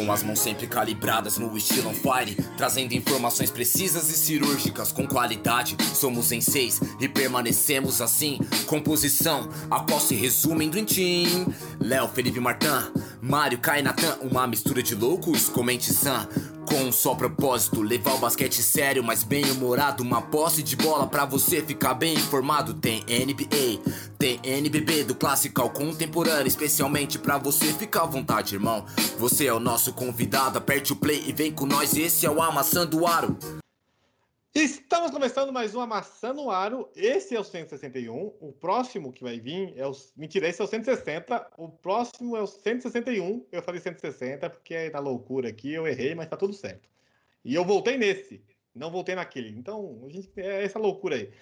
Com as mãos sempre calibradas no estilo on fire, trazendo informações precisas e cirúrgicas com qualidade. Somos em seis e permanecemos assim. Composição, a qual se resume em Dream Team. Léo, Felipe Martin, Mário, Kai, Natan, uma mistura de loucos, comente Sam. Com um só propósito, levar o basquete sério, mas bem humorado. Uma posse de bola pra você ficar bem informado. Tem NBA, tem NBB, do clássico ao contemporâneo. Especialmente pra você ficar à vontade, irmão. Você é o nosso convidado, aperte o play e vem com nós. Esse é o Amassando Aro. Estamos começando mais um Amassando o Aro. Esse é o 161. O próximo que vai vir é o. Mentira, esse é o 160. O próximo é o 161. Eu falei 160 porque é da loucura aqui. Eu errei, mas tá tudo certo. E eu voltei nesse. Não voltei naquele. Então, a gente é essa loucura aí.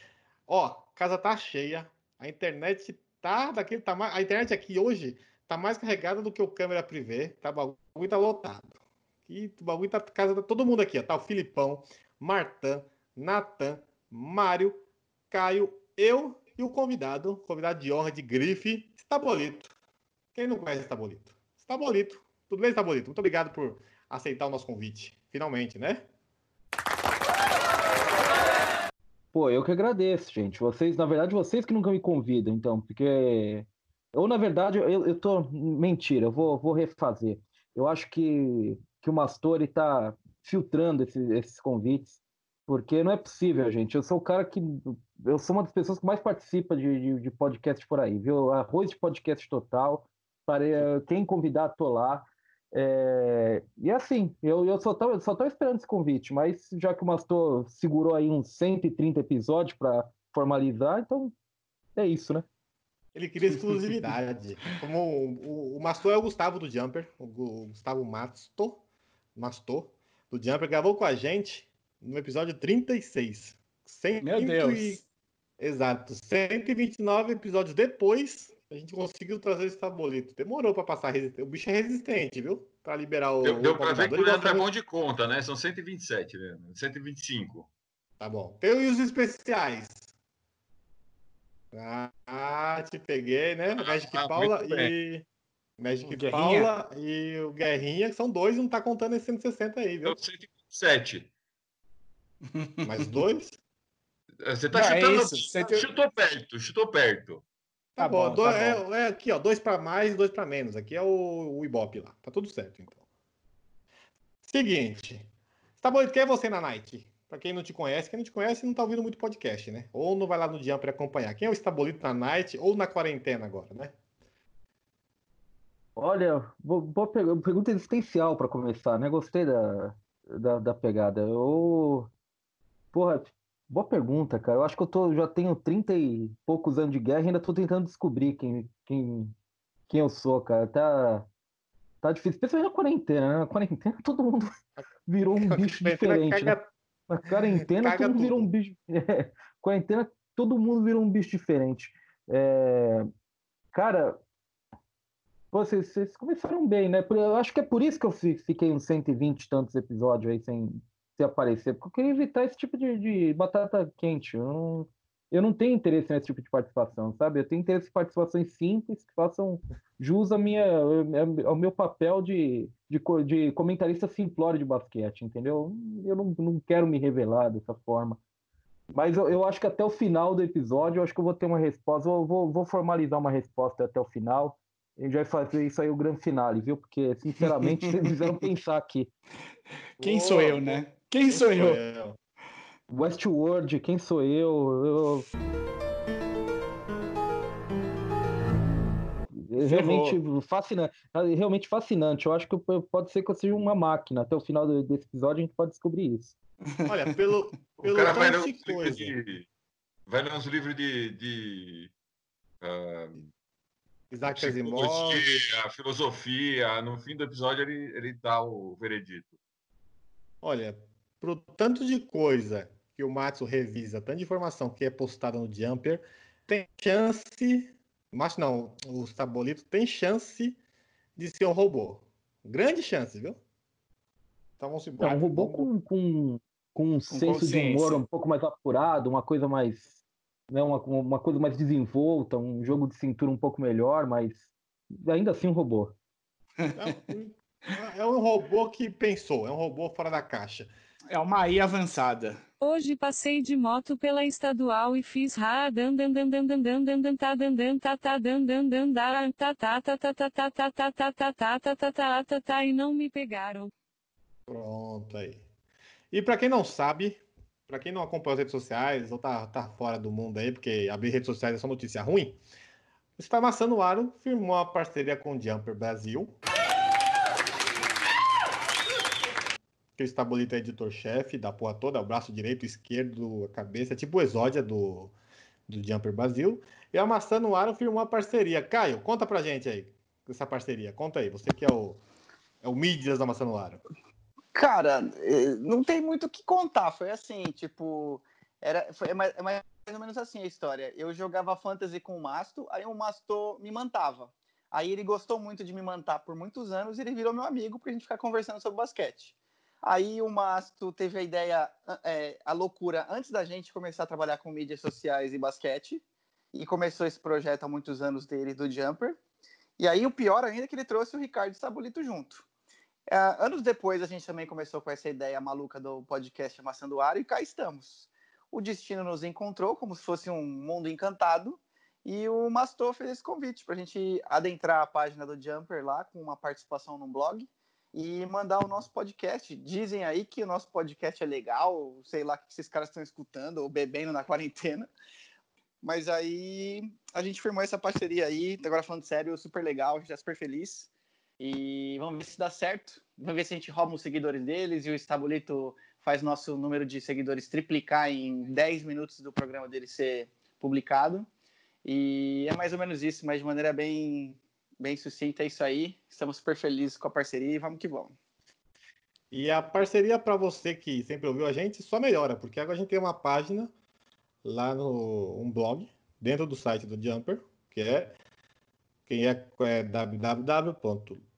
Ó, casa tá cheia. A internet tá daquele tamanho. A internet aqui hoje tá mais carregada do que o câmera privê. Tá, o bagulho tá lotado. E o bagulho tá casa tá todo mundo aqui, ó. Tá o Filipão, Martã. Natan, Mário, Caio, eu e o convidado, convidado de honra de grife, Estabolito. Quem não conhece Estabolito? Estabolito. Tudo bem, Estabolito? Muito obrigado por aceitar o nosso convite. Finalmente, né? Pô, eu que agradeço, gente. Vocês, na verdade, vocês que nunca me convidam, então, porque. Ou, na verdade, eu, eu tô. Mentira, eu vou, vou refazer. Eu acho que, que o Mastori tá filtrando esses, esses convites porque não é possível, gente. Eu sou o cara que. Eu sou uma das pessoas que mais participa de, de, de podcast por aí, viu? Arroz de podcast total. Para quem convidar, tô lá. É, e assim, eu, eu só, tô, só tô esperando esse convite, mas já que o Mastor segurou aí uns 130 episódios para formalizar, então é isso, né? Ele queria exclusividade. Como o, o, o, Mastor é o Gustavo do Jumper, o, o Gustavo Mastor, Mastor do Jumper, gravou com a gente no episódio 36. Cento Meu Deus! E... Exato. 129 episódios depois, a gente conseguiu trazer esse tabolito. Demorou para passar. O bicho é resistente, viu? Para liberar o. Deu, deu para ver que o Leandro é bom de conta, né? São 127, né? 125. Tá bom. Tem os especiais. Ah, te peguei, né? Ah, Magic ah, Paula e. Magic o Paula e o Guerrinha, são dois, não tá contando esse 160 aí, viu? 127. Mais dois? Você tá não, é chutando. É Você chutou perto, chutou perto. Tá, tá bom, bom, tá é, bom. É, aqui, ó, dois para mais, dois para menos. Aqui é o, o Ibope lá. Tá tudo certo, então. Seguinte. Tá bom, quem é você na Night? Pra quem não te conhece, quem não te conhece não tá ouvindo muito podcast, né? Ou não vai lá no dia para acompanhar. Quem é o Estabolito na Night ou na quarentena agora, né? Olha, boa pergunta existencial para começar, né? Gostei da, da, da pegada. Eu Porra, boa pergunta, cara. Eu acho que eu tô, já tenho 30 e poucos anos de guerra e ainda tô tentando descobrir quem, quem, quem eu sou, cara. Tá, tá difícil, especialmente na quarentena, né? Na quarentena todo mundo virou um bicho diferente. Né? Na quarentena todo mundo virou um bicho. É, quarentena todo mundo virou um bicho diferente. É... Cara, vocês, vocês começaram bem, né? Eu acho que é por isso que eu fiquei uns 120 e tantos episódios aí sem, se aparecer, porque eu queria evitar esse tipo de, de batata quente. Eu não, eu não tenho interesse nesse tipo de participação, sabe? Eu tenho interesse em participações simples que façam jus a minha, ao meu papel de, de, de comentarista simplório de basquete, entendeu? Eu não, não quero me revelar dessa forma. Mas eu, eu acho que até o final do episódio, eu acho que eu vou ter uma resposta, eu vou, vou formalizar uma resposta até o final. A gente vai fazer isso aí o grande finale, viu? Porque, sinceramente, vocês fizeram pensar aqui. Quem sou eu, né? Quem sou eu? eu? Westworld, quem sou eu? eu... Realmente fascinante, realmente fascinante. Eu acho que pode ser que eu seja uma máquina. Até o final desse episódio a gente pode descobrir isso. Olha, pelo, pelo o cara vai ler, uns livros de, vai ler uns livros de, de uh, Isaac Asimov, a filosofia. No fim do episódio ele, ele dá o veredito. Olha, pro tanto de coisa que o Matsu revisa, tanto de informação que é postada no Jumper, tem chance, mas não, o Sabolito tem chance de ser um robô. Grande chance, viu? Então vamos embora. É um robô com, com, com um com senso de humor um pouco mais apurado, uma coisa mais. Né, uma, uma coisa mais desenvolta, um jogo de cintura um pouco melhor, mas ainda assim um robô. É um robô que pensou, é um robô fora da caixa. É uma IA avançada. Hoje passei de moto pela estadual e fiz ra dan dan dan dan dan dan dan dan ta dan dan ta ta dan dan dan da ta ta ta ta ta ta ta ta ta ta ta ta ta ta ta ta e não me pegaram. Pronto aí. E para quem não sabe, para quem não acompanha as redes sociais ou tá, tá fora do mundo aí, porque abrir redes sociais é só notícia ruim, o Farmaçando o Aro firmou uma parceria com o Jumper Brasil. Que o Estabolito é editor-chefe da porra toda, o braço direito, esquerdo, a cabeça, tipo o Exódia do, do Jumper Brasil. E a Maçã no Aro firmou uma parceria. Caio, conta pra gente aí essa parceria. Conta aí, você que é o, é o Mídias da Maçã no Aro. Cara, eh, não tem muito o que contar. Foi assim, tipo, era, foi é mais, é mais ou menos assim a história. Eu jogava fantasy com o Masto, aí o Masto me mantava. Aí ele gostou muito de me mantar por muitos anos e ele virou meu amigo pra gente ficar conversando sobre basquete. Aí o Masto teve a ideia, é, a loucura, antes da gente começar a trabalhar com mídias sociais e basquete, e começou esse projeto há muitos anos dele, do Jumper. E aí o pior ainda é que ele trouxe o Ricardo Sabolito junto. Uh, anos depois, a gente também começou com essa ideia maluca do podcast Ar e cá estamos. O destino nos encontrou como se fosse um mundo encantado e o Mastor fez esse convite para a gente adentrar a página do Jumper lá com uma participação no blog e mandar o nosso podcast. Dizem aí que o nosso podcast é legal, sei lá o que esses caras estão escutando ou bebendo na quarentena. Mas aí a gente firmou essa parceria aí, agora falando sério, super legal, a gente é super feliz. E vamos ver se dá certo. Vamos ver se a gente rouba os seguidores deles e o Estabulito faz nosso número de seguidores triplicar em 10 minutos do programa dele ser publicado. E é mais ou menos isso, mas de maneira bem, bem sucinta, é isso aí. Estamos super felizes com a parceria e vamos que vamos. E a parceria para você que sempre ouviu a gente só melhora, porque agora a gente tem uma página lá no um blog dentro do site do Jumper, que é quem é, é www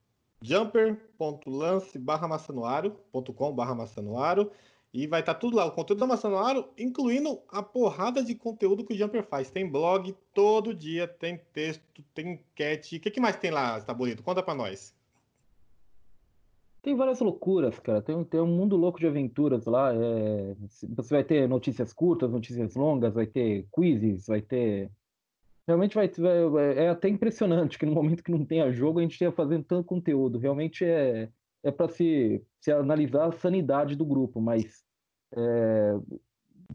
e vai estar tá tudo lá, o conteúdo da Massanuário, incluindo a porrada de conteúdo que o Jumper faz. Tem blog todo dia, tem texto, tem enquete. O que, que mais tem lá, bonito? Conta para nós. Tem várias loucuras, cara. Tem, tem um mundo louco de aventuras lá. É... Você vai ter notícias curtas, notícias longas, vai ter quizzes, vai ter realmente vai, vai, é até impressionante que no momento que não tenha jogo a gente esteja fazendo tanto conteúdo. Realmente é, é para se, se analisar a sanidade do grupo, mas é,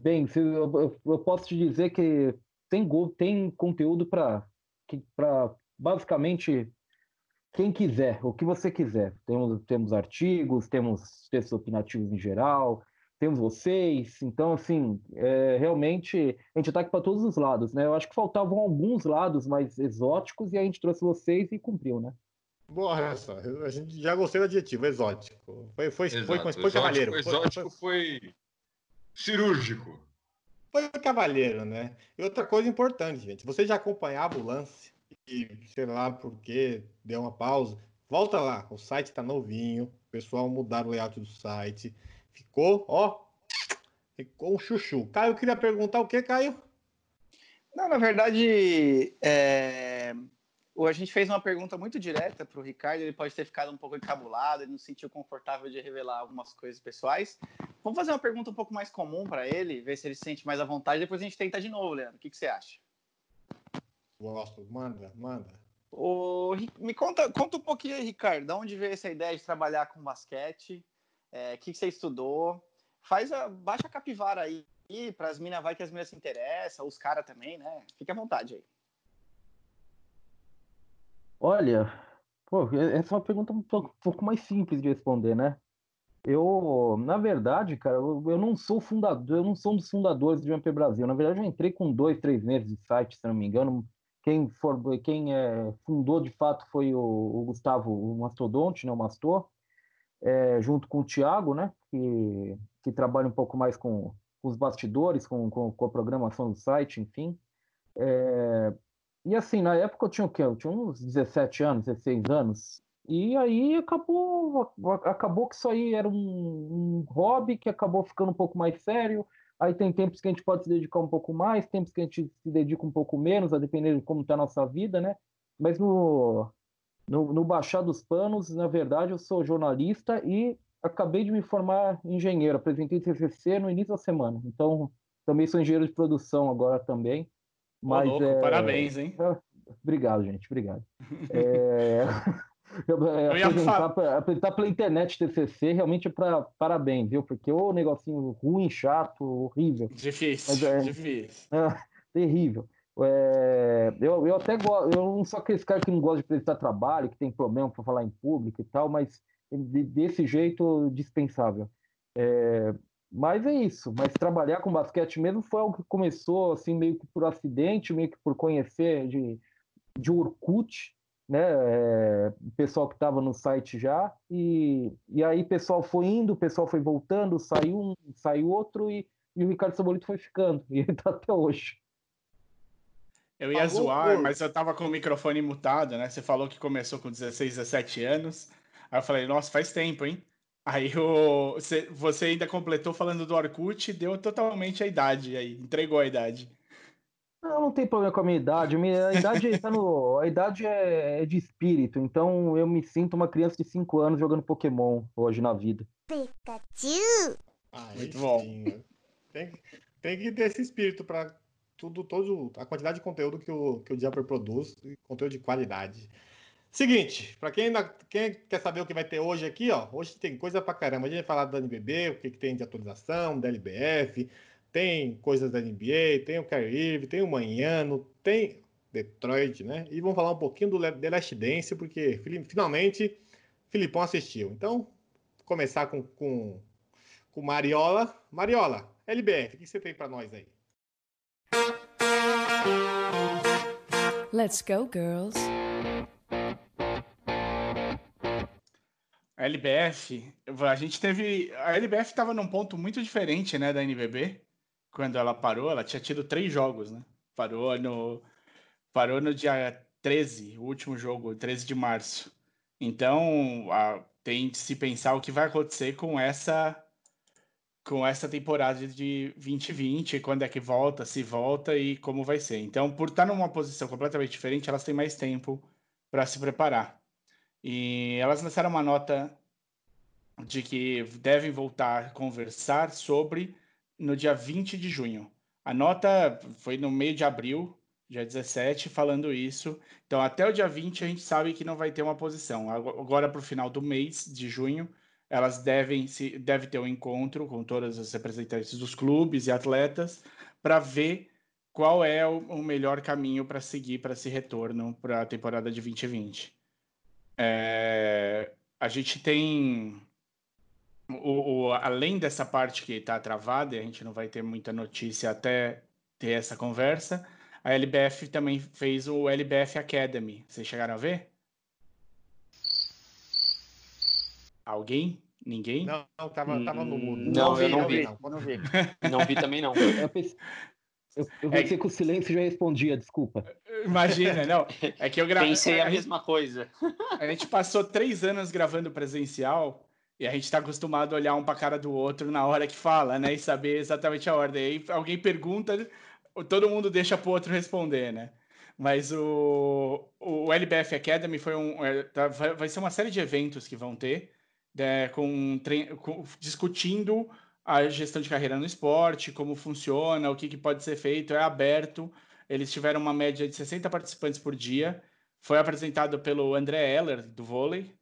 bem, se, eu, eu, posso te dizer que tem, tem conteúdo para basicamente quem quiser, o que você quiser. Temos, temos artigos, temos textos opinativos em geral, temos vocês. Então, assim, é, realmente a gente está aqui para todos os lados, né? Eu acho que faltavam alguns lados mais exóticos e a gente trouxe vocês e cumpriu, né? Boa essa. A gente já gostei do adjetivo, exótico. Foi, foi, Exato. foi, foi, foi cavalheiro. Exótico foi, foi, cirúrgico. Foi cavalheiro, né? E outra coisa importante, gente. Você já acompanhava o lance e, sei lá por que, deu uma pausa. Volta lá, o site está novinho, o pessoal mudaram o layout do site. Ficou, ó, ficou um chuchu. Caio, queria perguntar o que, Caio? Não, na verdade, é... a gente fez uma pergunta muito direta para o Ricardo. Ele pode ter ficado um pouco encabulado, ele não se sentiu confortável de revelar algumas coisas pessoais. Vamos fazer uma pergunta um pouco mais comum para ele, ver se ele se sente mais à vontade. Depois a gente tenta de novo, Leandro. O que, que você acha? Gosto, manda, manda. O... Me conta, conta um pouquinho aí, Ricardo, de onde veio essa ideia de trabalhar com basquete? é, que, que você estudou. Faz a, baixa a capivara aí para as minas, vai que as minas se interessam, os caras também, né? Fique à vontade aí. Olha, pô, essa é uma pergunta um pouco, um pouco mais simples de responder, né? Eu, na verdade, cara, eu, eu, não sou fundador, eu não sou um dos fundadores do MP Brasil. Na verdade, eu entrei com dois, três meses de site, se não me engano. Quem, for, quem é, fundou de fato foi o, o Gustavo o Mastodonte, né, o Mastor é, junto com o Tiago, né, que, que trabalha um pouco mais com, com os bastidores, com, com, com, a programação do site, enfim. É, e assim, na época eu tinha o quê? Eu tinha uns 17 anos, 16 anos. E aí acabou, acabou que isso aí era um, um hobby que acabou ficando um pouco mais sério. Aí tem tempos que a gente pode se dedicar um pouco mais, tempos que a gente se dedica um pouco menos, a depender de como está a nossa vida, né? Mas no, no, no Baixar dos Panos, na verdade, eu sou jornalista e acabei de me formar engenheiro. Apresentei TCC no início da semana. Então, também sou engenheiro de produção agora também. Mas, louco, é... Parabéns, hein? Obrigado, gente. Obrigado. é... Eu, é, eu apresentar, falar... apresentar pela internet TCC realmente é para parabéns, viu? Porque o negocinho ruim, chato, horrível. Difícil, Mas, é, difícil. É, terrível. É, eu, eu até gosto, eu não sou aquele cara que não gosta de apresentar trabalho, que tem problema para falar em público e tal, mas de, desse jeito dispensável. É, mas é isso. Mas trabalhar com basquete mesmo foi algo que começou assim meio que por acidente, meio que por conhecer de, de Orkut, né? É, o pessoal que estava no site já e, e aí o pessoal foi indo, o pessoal foi voltando, saiu um, saiu outro e, e o Ricardo Sabolito foi ficando e ele está até hoje. Eu ia zoar, mas eu tava com o microfone mutado, né? Você falou que começou com 16, 17 anos. Aí eu falei, nossa, faz tempo, hein? Aí o, você, você ainda completou falando do Orkut, deu totalmente a idade aí, entregou a idade. Não, não tem problema com a minha idade. A minha idade, tá no, a idade é, é de espírito, então eu me sinto uma criança de 5 anos jogando Pokémon hoje na vida. Pikachu! Muito bom. Tem, tem que ter esse espírito para tudo, todo, a quantidade de conteúdo que o, que o Jumper produz, conteúdo de qualidade. Seguinte, para quem, quem quer saber o que vai ter hoje aqui, ó, hoje tem coisa pra caramba. A gente vai falar do NBB, o que, que tem de atualização, da LBF, tem coisas da NBA, tem o Irving, tem o Manhano, tem Detroit, né? E vamos falar um pouquinho do The Last Dance, porque finalmente Filipão assistiu. Então, começar com, com, com Mariola. Mariola, LBF, o que você tem para nós aí? Let's go, girls. A LBF, a gente teve. A LBF estava num ponto muito diferente, né, da NBB. Quando ela parou, ela tinha tido três jogos, né? Parou no, parou no dia 13, o último jogo, 13 de março. Então, a, tem de se pensar o que vai acontecer com essa com essa temporada de 2020, quando é que volta, se volta e como vai ser. Então, por estar numa posição completamente diferente, elas têm mais tempo para se preparar. E elas lançaram uma nota de que devem voltar a conversar sobre no dia 20 de junho. A nota foi no meio de abril, dia 17, falando isso. Então, até o dia 20, a gente sabe que não vai ter uma posição. Agora, para o final do mês de junho, elas devem se deve ter um encontro com todas as representantes dos clubes e atletas para ver qual é o, o melhor caminho para seguir para esse retorno para a temporada de 2020. É, a gente tem o, o, além dessa parte que está travada, e a gente não vai ter muita notícia até ter essa conversa. A LBF também fez o LBF Academy. Vocês chegaram a ver? Alguém? Ninguém? Não, não tava, tava no mudo. Não, não, vi, eu não, não vi. Não, não vi. Não vi também não. Eu pensei, eu, eu pensei é... que o silêncio já respondia, desculpa. Imagina, não. É que eu gravei. Pensei a, a mesma coisa. A gente passou três anos gravando presencial e a gente está acostumado a olhar um para a cara do outro na hora que fala, né? E saber exatamente a ordem. Aí alguém pergunta, todo mundo deixa para o outro responder, né? Mas o, o LBF Academy foi um, é, tá, vai ser uma série de eventos que vão ter é, com, com, discutindo a gestão de carreira no esporte, como funciona, o que, que pode ser feito, é aberto. Eles tiveram uma média de 60 participantes por dia. Foi apresentado pelo André Heller, do vôlei.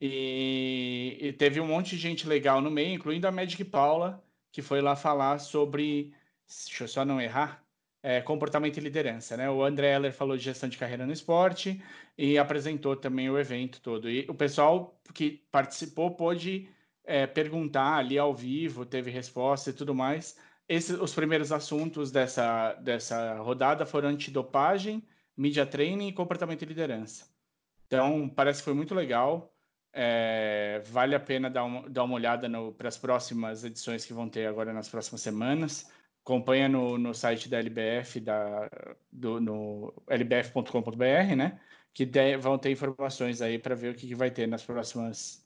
E, e teve um monte de gente legal no meio, incluindo a Magic Paula, que foi lá falar sobre. Deixa eu só não errar é, comportamento e liderança. Né? O André Heller falou de gestão de carreira no esporte e apresentou também o evento todo. E o pessoal que participou pôde é, perguntar ali ao vivo, teve resposta e tudo mais. Esses, os primeiros assuntos dessa, dessa rodada foram antidopagem, media training e comportamento e liderança. Então, parece que foi muito legal. É, vale a pena dar uma, dar uma olhada para as próximas edições que vão ter agora nas próximas semanas acompanha no, no site da LBF, da, do, no lbf.com.br, né? Que de, vão ter informações aí para ver o que, que, vai ter nas próximas.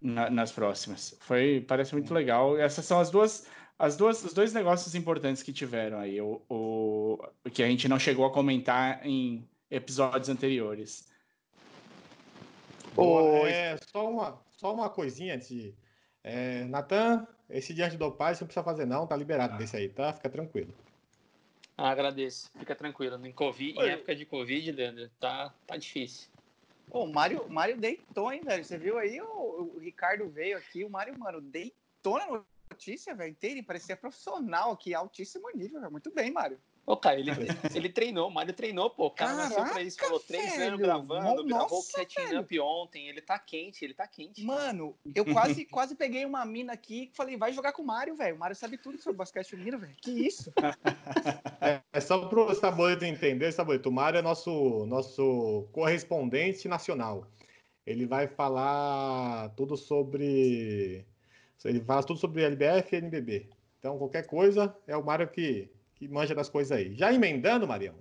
Na, nas próximas. Foi, parece muito legal. Essas são as duas, as duas, os dois negócios importantes que tiveram aí, o, o que a gente não chegou a comentar em episódios anteriores. Boa. É, só, uma, só uma coisinha antes de. É, Natan, esse diante do pai você não precisa fazer, não, tá liberado desse aí, tá? Fica tranquilo. Ah, agradeço. Fica tranquilo. Em, COVID, em época de Covid, Leandro, tá, tá difícil. Pô, o Mário, Mário deitou, hein, velho? Você viu aí? O, o Ricardo veio aqui, o Mário, mano, deitou na notícia, velho, inteira. Parecia profissional aqui, altíssimo nível, velho. Muito bem, Mário. Ô, cara, ele, ele treinou, o Mário treinou, pô. O cara Caraca, nasceu pra isso, falou três velho. anos gravando, gravou o setting up ontem. Ele tá quente, ele tá quente. Mano, eu quase, quase peguei uma mina aqui e falei, vai jogar com o Mário, velho. O Mário sabe tudo sobre basquete feminino, velho. Que isso? É, é só pro Saboleto entender, Saboleto, o Mário é nosso, nosso correspondente nacional. Ele vai falar tudo sobre. Ele fala tudo sobre LBF e NBB. Então, qualquer coisa, é o Mário que, que manja das coisas aí. Já emendando, Marião?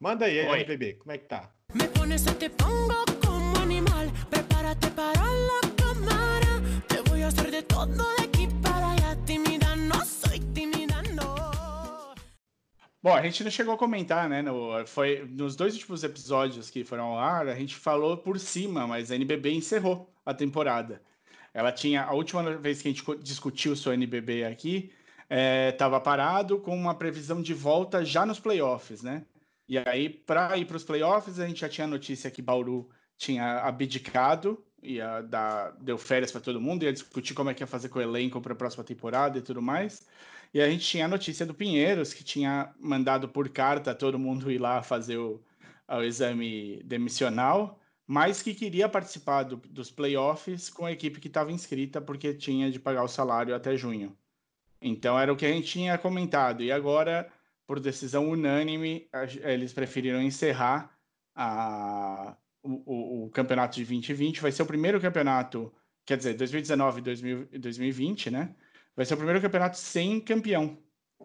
Manda aí, Oi. NBB, como é que tá? Me pones te pongo como animal. Prepárate para la cámara. Te voy a hacer de todo de aquí para allá. Tímida no soy tímida, no. Bom, a gente não chegou a comentar, né? No, foi, nos dois últimos episódios que foram ao ar, a gente falou por cima, mas a NBB encerrou a temporada. Ela tinha, a última vez que a gente discutiu sobre a NBB aqui, estava parado com uma previsão de volta já nos playoffs, né? E aí, para ir para os playoffs, a gente já tinha notícia que Bauru tinha abdicado, ia dar, deu férias para todo mundo, ia discutir como é que ia fazer com o elenco para a próxima temporada e tudo mais. E a gente tinha a notícia do Pinheiros, que tinha mandado por carta todo mundo ir lá fazer o, o exame demissional, mas que queria participar do- dos playoffs com a equipe que estava inscrita, porque tinha de pagar o salário até junho. Então era o que a gente tinha comentado. E agora, por decisão unânime, eles preferiram encerrar a- o, o- o campeonato de 2020. Vai ser o primeiro campeonato, quer dizer, 2019 e 2000 e 2020, né? Vai ser o primeiro campeonato sem campeão,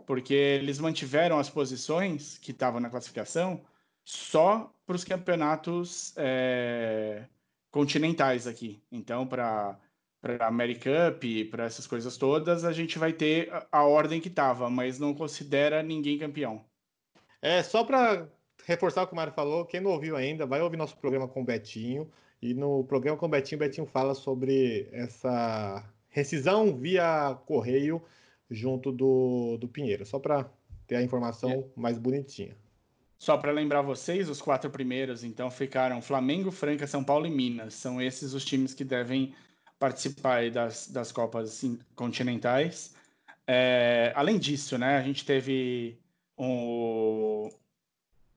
porque eles mantiveram as posições que estavam na classificação só para os campeonatos é, continentais aqui. Então, para para American Cup, para essas coisas todas, a gente vai ter a, a ordem que estava, mas não considera ninguém campeão. É, só para reforçar o que o Mário falou, quem não ouviu ainda, vai ouvir nosso programa com o Betinho. E no programa com o Betinho, o Betinho fala sobre essa rescisão via correio junto do, do Pinheiro. Só para ter a informação mais bonitinha. Só para lembrar vocês, os quatro primeiros, então, ficaram Flamengo, Franca, São Paulo e Minas. São esses os times que devem participar das, das Copas in- continentais. É, além disso, né, a gente teve um,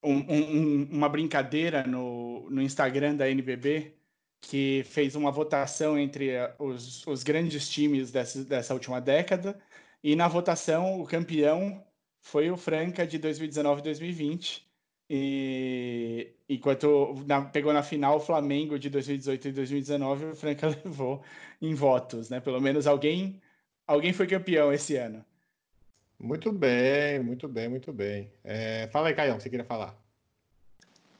um- um- uma brincadeira no, no Instagram da NBB que fez uma votação entre eh, os, os grandes times dessa, dessa última década e na votação o campeão foi o Franca de 2019 e 2020 enquanto na- pegou na final o Flamengo de 2018 e 2019 o Franca levou em votos, né? Pelo menos alguém alguém foi campeão esse ano. Muito bem, muito bem, muito bem. É, fala aí, Caião, você queria falar.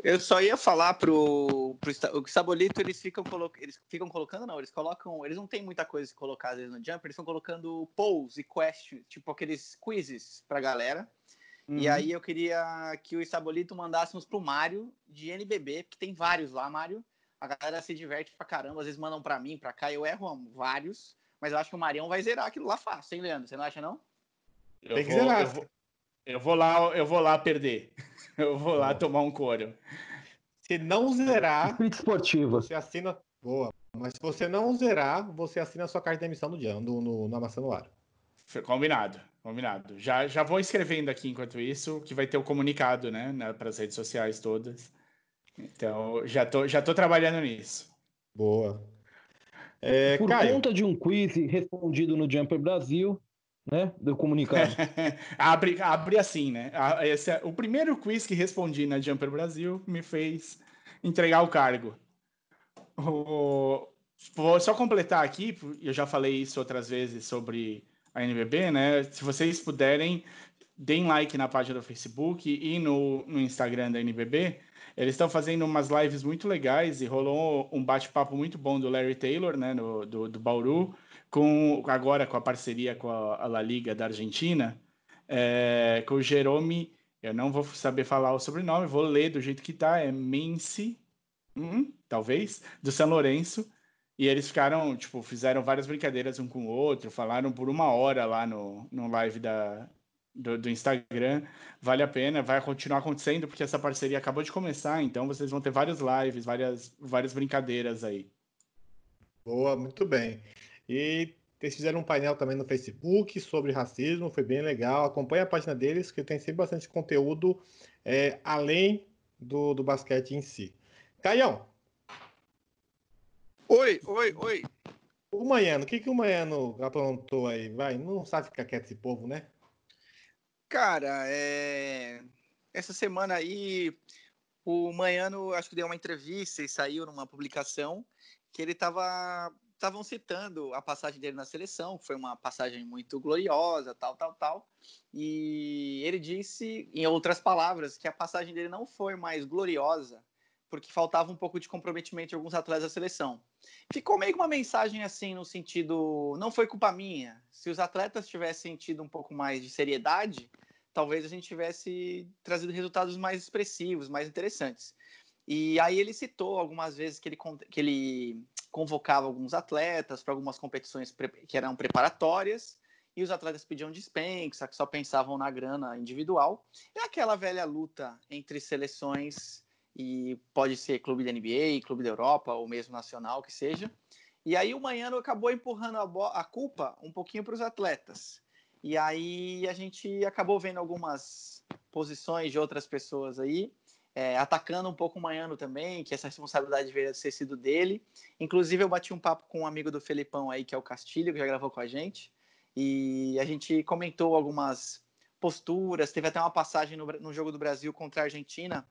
Eu só ia falar pro, pro o Sabolito, eles ficam, colo... eles ficam colocando, não, eles colocam, eles não tem muita coisa que colocar às vezes no Jump, eles estão colocando polls e questions, tipo aqueles quizzes pra galera. E Uhum. aí eu queria que o Sabolito mandássemos pro Mário de NBB, porque tem vários lá, Mário. A galera se diverte pra caramba, às vezes mandam pra mim, pra cá, eu erro vários, mas eu acho que o Marião vai zerar aquilo lá fácil, hein, Leandro? Você não acha, não? Eu Tem que vou, zerar. eu vou, eu vou lá, eu vou lá perder. Eu vou lá tomar um couro. Se não zerar, Espírito esportivo. você assina. Boa. Mas se você não zerar, você assina a sua carta de emissão no dia, no, no, na maçã no ar. Foi Combinado, combinado. Já, já vou escrevendo aqui enquanto isso, que vai ter o comunicado, né, para as redes sociais todas. Então, já tô, já tô trabalhando nisso. Boa. É, Por Caio, conta de um quiz respondido no Jumper Brasil, né? Do comunicado. abre, abre assim, né? A- Esse é, o primeiro quiz que respondi na Jumper Brasil me fez entregar o cargo. O- vou só completar aqui, eu já falei isso outras vezes sobre a NBB, né? Se vocês puderem, deem like na página do Facebook e no, no Instagram da NBB. Eles estão fazendo umas lives muito legais e rolou um bate-papo muito bom do Larry Taylor, né? no- do, do Bauru, com, agora com a parceria com a, a La Liga da Argentina, é, com o Jerome, eu não vou saber falar o sobrenome, vou ler do jeito que tá, é Menci, hum, talvez, do São Lourenço. E eles ficaram, tipo, fizeram várias brincadeiras um com o outro, falaram por uma hora lá no, no live da, do, do Instagram. Vale a pena, vai continuar acontecendo, porque essa parceria acabou de começar, então vocês vão ter vários lives, várias, várias brincadeiras aí. Boa, muito bem. E eles fizeram um painel também no Facebook sobre racismo, foi bem legal. Acompanhe a página deles, que tem sempre bastante conteúdo é, além do, do basquete em si. Caião, Oi, oi, oi. o Maiano, o que, que o Maiano aprontou aí? Vai, não sabe ficar quieto esse povo, né? Cara, é... essa semana aí o Manhano acho que deu uma entrevista e saiu numa publicação que ele tava estavam citando a passagem dele na seleção, que foi uma passagem muito gloriosa, tal, tal, tal. E ele disse, em outras palavras, que a passagem dele não foi mais gloriosa porque faltava um pouco de comprometimento de alguns atletas da seleção. Ficou meio que uma mensagem assim, no sentido, não foi culpa minha. Se os atletas tivessem tido um pouco mais de seriedade, talvez a gente tivesse trazido resultados mais expressivos, mais interessantes. E aí ele citou algumas vezes que ele, que ele convocava alguns atletas para algumas competições que eram preparatórias, e os atletas pediam dispensa, que só pensavam na grana individual. É aquela velha luta entre seleções e pode ser clube da NBA, clube da Europa ou mesmo nacional que seja. E aí o Manhano acabou empurrando a, a culpa um pouquinho para os atletas. E aí a gente acabou vendo algumas posições de outras pessoas aí, é, atacando um pouco o Manhano também, que essa responsabilidade deveria ter sido dele. Inclusive eu bati um papo com um amigo do Felipão aí, que é o Castilho, que já gravou com a gente, e a gente comentou algumas posturas, teve até uma passagem no, no jogo do Brasil contra a Argentina,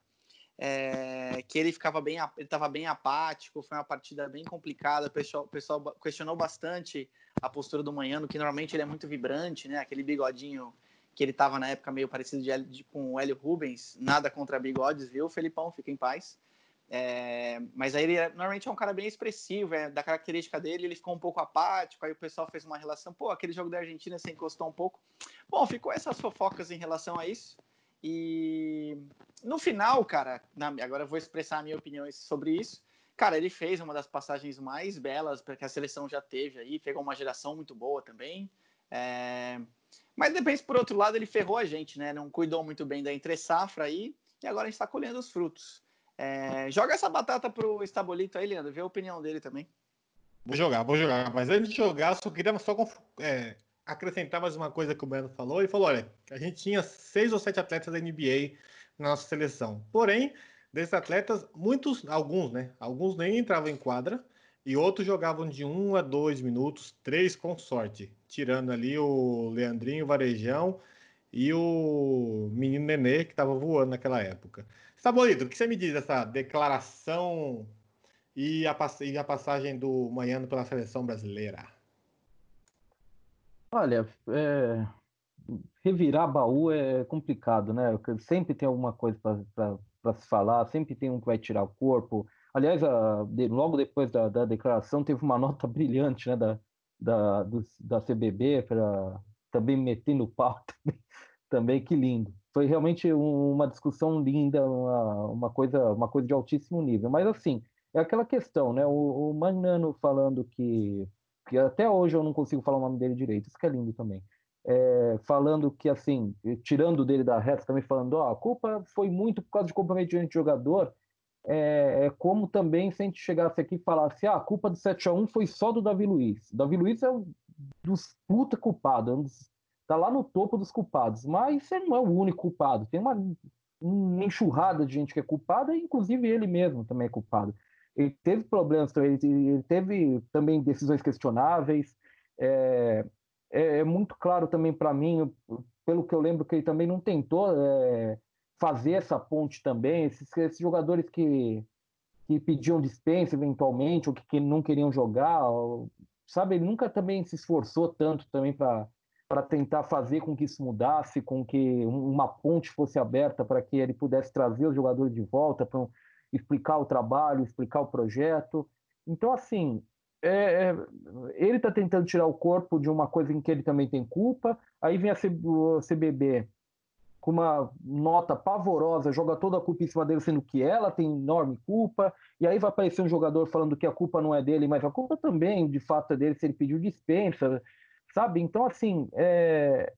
é, que ele ficava bem, ele estava bem apático, foi uma partida bem complicada, o pessoal, o pessoal questionou bastante a postura do Manhano, que normalmente ele é muito vibrante, né? Aquele bigodinho que ele estava na época meio parecido de, de- com o Hélio Rubens, nada contra bigodes, viu, Felipão? Fica em paz. É, mas aí ele é- normalmente é um cara bem expressivo, é, da característica dele, ele ficou um pouco apático, aí o pessoal fez uma relação, pô, aquele jogo da Argentina se encostou um pouco. Bom, ficou essas fofocas em relação a isso. E no final, cara, na- agora eu vou expressar a minha opinião sobre isso. Cara, ele fez uma das passagens mais belas que a seleção já teve aí, pegou uma geração muito boa também. É, Mas depois, por outro lado, ele ferrou a gente, né? Não cuidou muito bem da entre-safra aí, e agora a gente está colhendo os frutos. É, Joga essa batata pro Estabolito aí, Leandro, vê a opinião dele também. Vou jogar, vou jogar. Mas antes de jogar, só queria só é, acrescentar mais uma coisa que o Breno falou. Ele falou: olha, a gente tinha seis ou sete atletas da NBA na nossa seleção. Porém, desses atletas, muitos, alguns, né? Alguns nem entravam em quadra e outros jogavam de um a dois minutos, três com sorte, tirando ali o Leandrinho, Varejão e o menino Nenê, que estava voando naquela época. Sabolito, o que você me diz dessa declaração e a, pass- e a passagem do Manhano pela seleção brasileira? Olha, é, revirar baú é complicado, né? Sempre tem alguma coisa para se falar, sempre tem um que vai tirar o corpo. Aliás, a- de- logo depois da, da declaração, teve uma nota brilhante, né, da, da, dos- da CBB para também meter no pau também, também, que lindo. Foi realmente um- uma discussão linda, uma, uma coisa, uma coisa de altíssimo nível. Mas assim, é aquela questão, né? O, o Magnano falando que que até hoje eu não consigo falar o nome dele direito, isso que é lindo também. É, falando que, assim, tirando dele da reta, também falando, ó, a culpa foi muito por causa de comprometimento de jogador, é, é como também se a gente chegasse aqui e falasse, ah, a culpa do 7x1 foi só do Davi Luiz. Davi Luiz é um dos puta culpados, é um tá lá no topo dos culpados, mas ele não é o único culpado, tem uma, uma enxurrada de gente que é culpada, inclusive ele mesmo também é culpado ele teve problemas também, ele teve também decisões questionáveis. É, é, é muito claro também para mim, pelo que eu lembro, que ele também não tentou é, fazer essa ponte também. Esses, esses jogadores que, que pediam dispensa eventualmente, ou que, que não queriam jogar, ou- sabe? Ele nunca também se esforçou tanto também para para tentar fazer com que isso mudasse, com que um- uma ponte fosse aberta para que ele pudesse trazer os jogadores de volta para explicar o trabalho, explicar o projeto. Então, assim, é- é- ele está tentando tirar o corpo de uma coisa em que ele também tem culpa. Aí vem a CBB com uma nota pavorosa, joga toda a culpa em cima dele, sendo que ela tem enorme culpa, e aí vai aparecer um jogador falando que a culpa não é dele, mas a culpa também, de fato, é dele se ele pediu dispensa, sabe? Então, assim, é,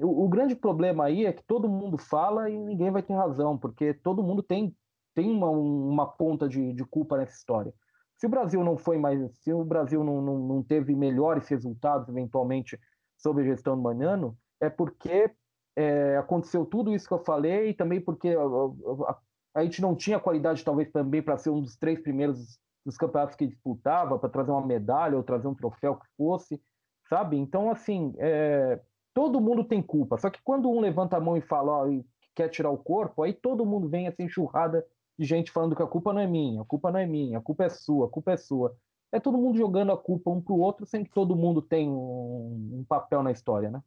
o, grande problema aí é que todo mundo fala e ninguém vai ter razão, porque todo mundo tem, tem uma, uma ponta de, de culpa nessa história. Se o Brasil não foi mais, se o Brasil não, não, não teve melhores resultados, eventualmente, sob a gestão do Manhano, é porque é, aconteceu tudo isso que eu falei, e também porque a, a, a gente não tinha qualidade, talvez, também para ser um dos três primeiros dos campeonatos que disputava, para trazer uma medalha ou trazer um troféu que fosse, sabe? Então, assim, é, todo mundo tem culpa. Só que quando um levanta a mão e fala, ó, e quer tirar o corpo, aí todo mundo vem essa enxurrada de gente falando que a culpa não é minha, a culpa não é minha, a culpa é sua, a culpa é sua. É todo mundo jogando a culpa um pro outro, sem que todo mundo tem um, um papel na história, né?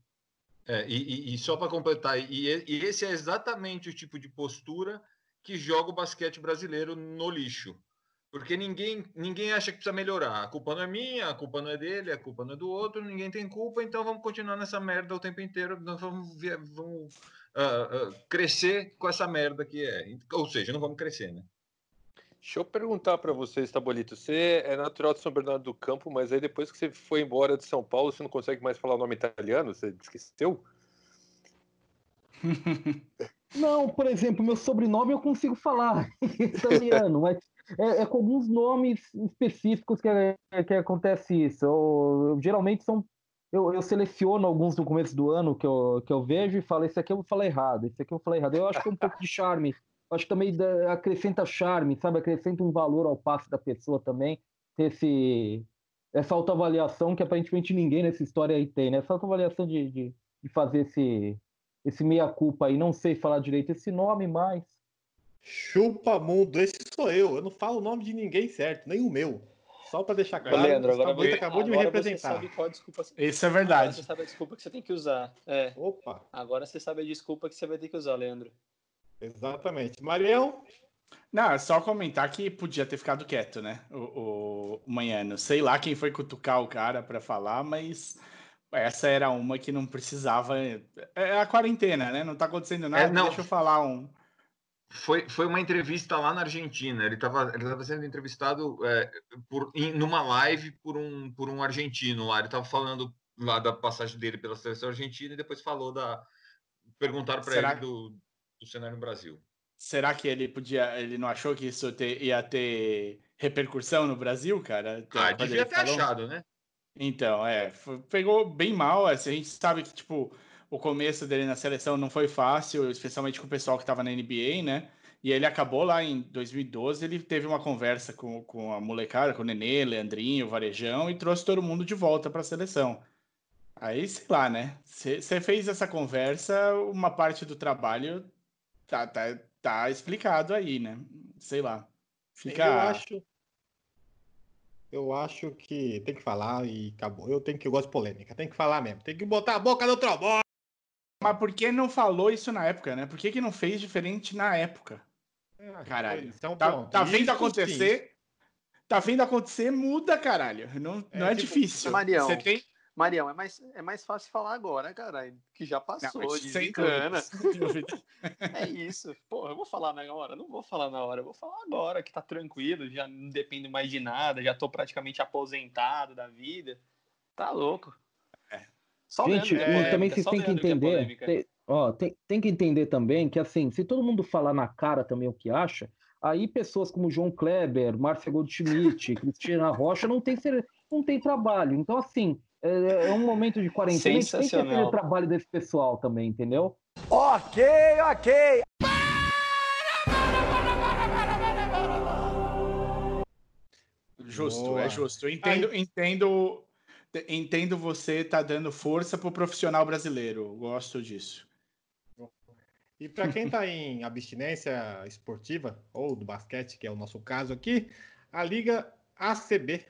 É, e, e, só para completar, e, e, esse é exatamente o tipo de postura que joga o basquete brasileiro no lixo. Porque ninguém, ninguém acha que precisa melhorar. A culpa não é minha, a culpa não é dele, a culpa não é do outro, ninguém tem culpa, então vamos continuar nessa merda o tempo inteiro, vamos, vamos uh, uh, crescer com essa merda que é. Ou seja, não vamos crescer, né? Deixa eu perguntar para você, Estabolito. Você é natural de São Bernardo do Campo, mas aí depois que você foi embora de São Paulo, você não consegue mais falar o nome italiano? Você esqueceu? Não, por exemplo, meu sobrenome eu consigo falar italiano, mas é, é, com alguns nomes específicos que, que acontece isso. Eu, geralmente são. Eu, eu, seleciono alguns no começo do ano que eu, que eu vejo e falo, esse aqui eu vou falar errado, esse aqui eu vou falar errado. Eu acho que é um pouco de charme. Eu acho que também acrescenta charme, sabe? Acrescenta um valor ao passe da pessoa também. Ter esse, essa autoavaliação que aparentemente ninguém nessa história aí tem, né? Essa autoavaliação de, de, de fazer esse, esse meia-culpa aí, não sei falar direito esse nome, mas. Chupa mundo, esse sou eu. Eu não falo o nome de ninguém certo, nem o meu. Só para deixar claro, Leandro, agora você acabou de me representar. Desculpa... Isso é verdade. Agora você sabe a desculpa que você tem que usar. É. Opa. Agora você sabe a desculpa que você vai ter que usar, Leandro. Exatamente. Marião? Não, é só comentar que podia ter ficado quieto, né? O, o Manhano. Sei lá quem foi cutucar o cara para falar, mas essa era uma que não precisava. É a quarentena, né? Não tá acontecendo nada. É, não. Deixa eu falar um. Foi, foi uma entrevista lá na Argentina. Ele estava ele tava sendo entrevistado é, por, em, numa live por um, por um argentino lá. Ele estava falando lá da passagem dele pela seleção argentina e depois falou da. Perguntaram para ele do, do cenário no Brasil. Será que ele podia. Ele não achou que isso ter, ia ter repercussão no Brasil, cara? Ah, devia ter falou? achado, né? Então, é, pegou bem mal. Assim, a gente sabe que, tipo, o começo dele na seleção não foi fácil, especialmente com o pessoal que estava na NBA, né? E ele acabou lá em 2012, ele teve uma conversa com, com a molecada, com o Nenê, Leandrinho, Varejão, e trouxe todo mundo de volta para a seleção. Aí, sei lá, né? Você fez essa conversa, uma parte do trabalho tá, tá, tá explicado aí, né? Sei lá. Fica... Eu acho, eu acho que tem que falar e acabou. Eu tenho que eu gosto de polêmica, tem que falar mesmo. Tem que botar a boca no trombone. Mas por que não falou isso na época, né? Por que, que não fez diferente na época? Ah, caralho. Então, tá, tá vendo acontecer? Sim. Tá vendo acontecer, muda, caralho. Não é, não é tipo, difícil. Marião, Você tem... Marião, é mais, é mais fácil falar agora, caralho. Que já passou, não, desencana. é isso. Pô, eu vou falar na hora? Não vou falar na hora, eu vou falar agora, que tá tranquilo, já não dependo mais de nada, já tô praticamente aposentado da vida. Tá louco. É. Só Gente, é, também vocês têm que entender. Que tem, ó, tem, tem que entender também que assim, se todo mundo falar na cara também o que acha, aí pessoas como João Kleber, Márcia Goldschmidt, Cristina Rocha não tem, não tem trabalho. Então, assim, é, é um momento de quarentena, tem que ter o trabalho desse pessoal também, entendeu? Ok, ok. Justo, Boa. é justo. Eu entendo, entendo, entendo você tá dando força pro profissional brasileiro. Gosto disso. E para quem está em abstinência esportiva ou do basquete, que é o nosso caso aqui, a Liga ACB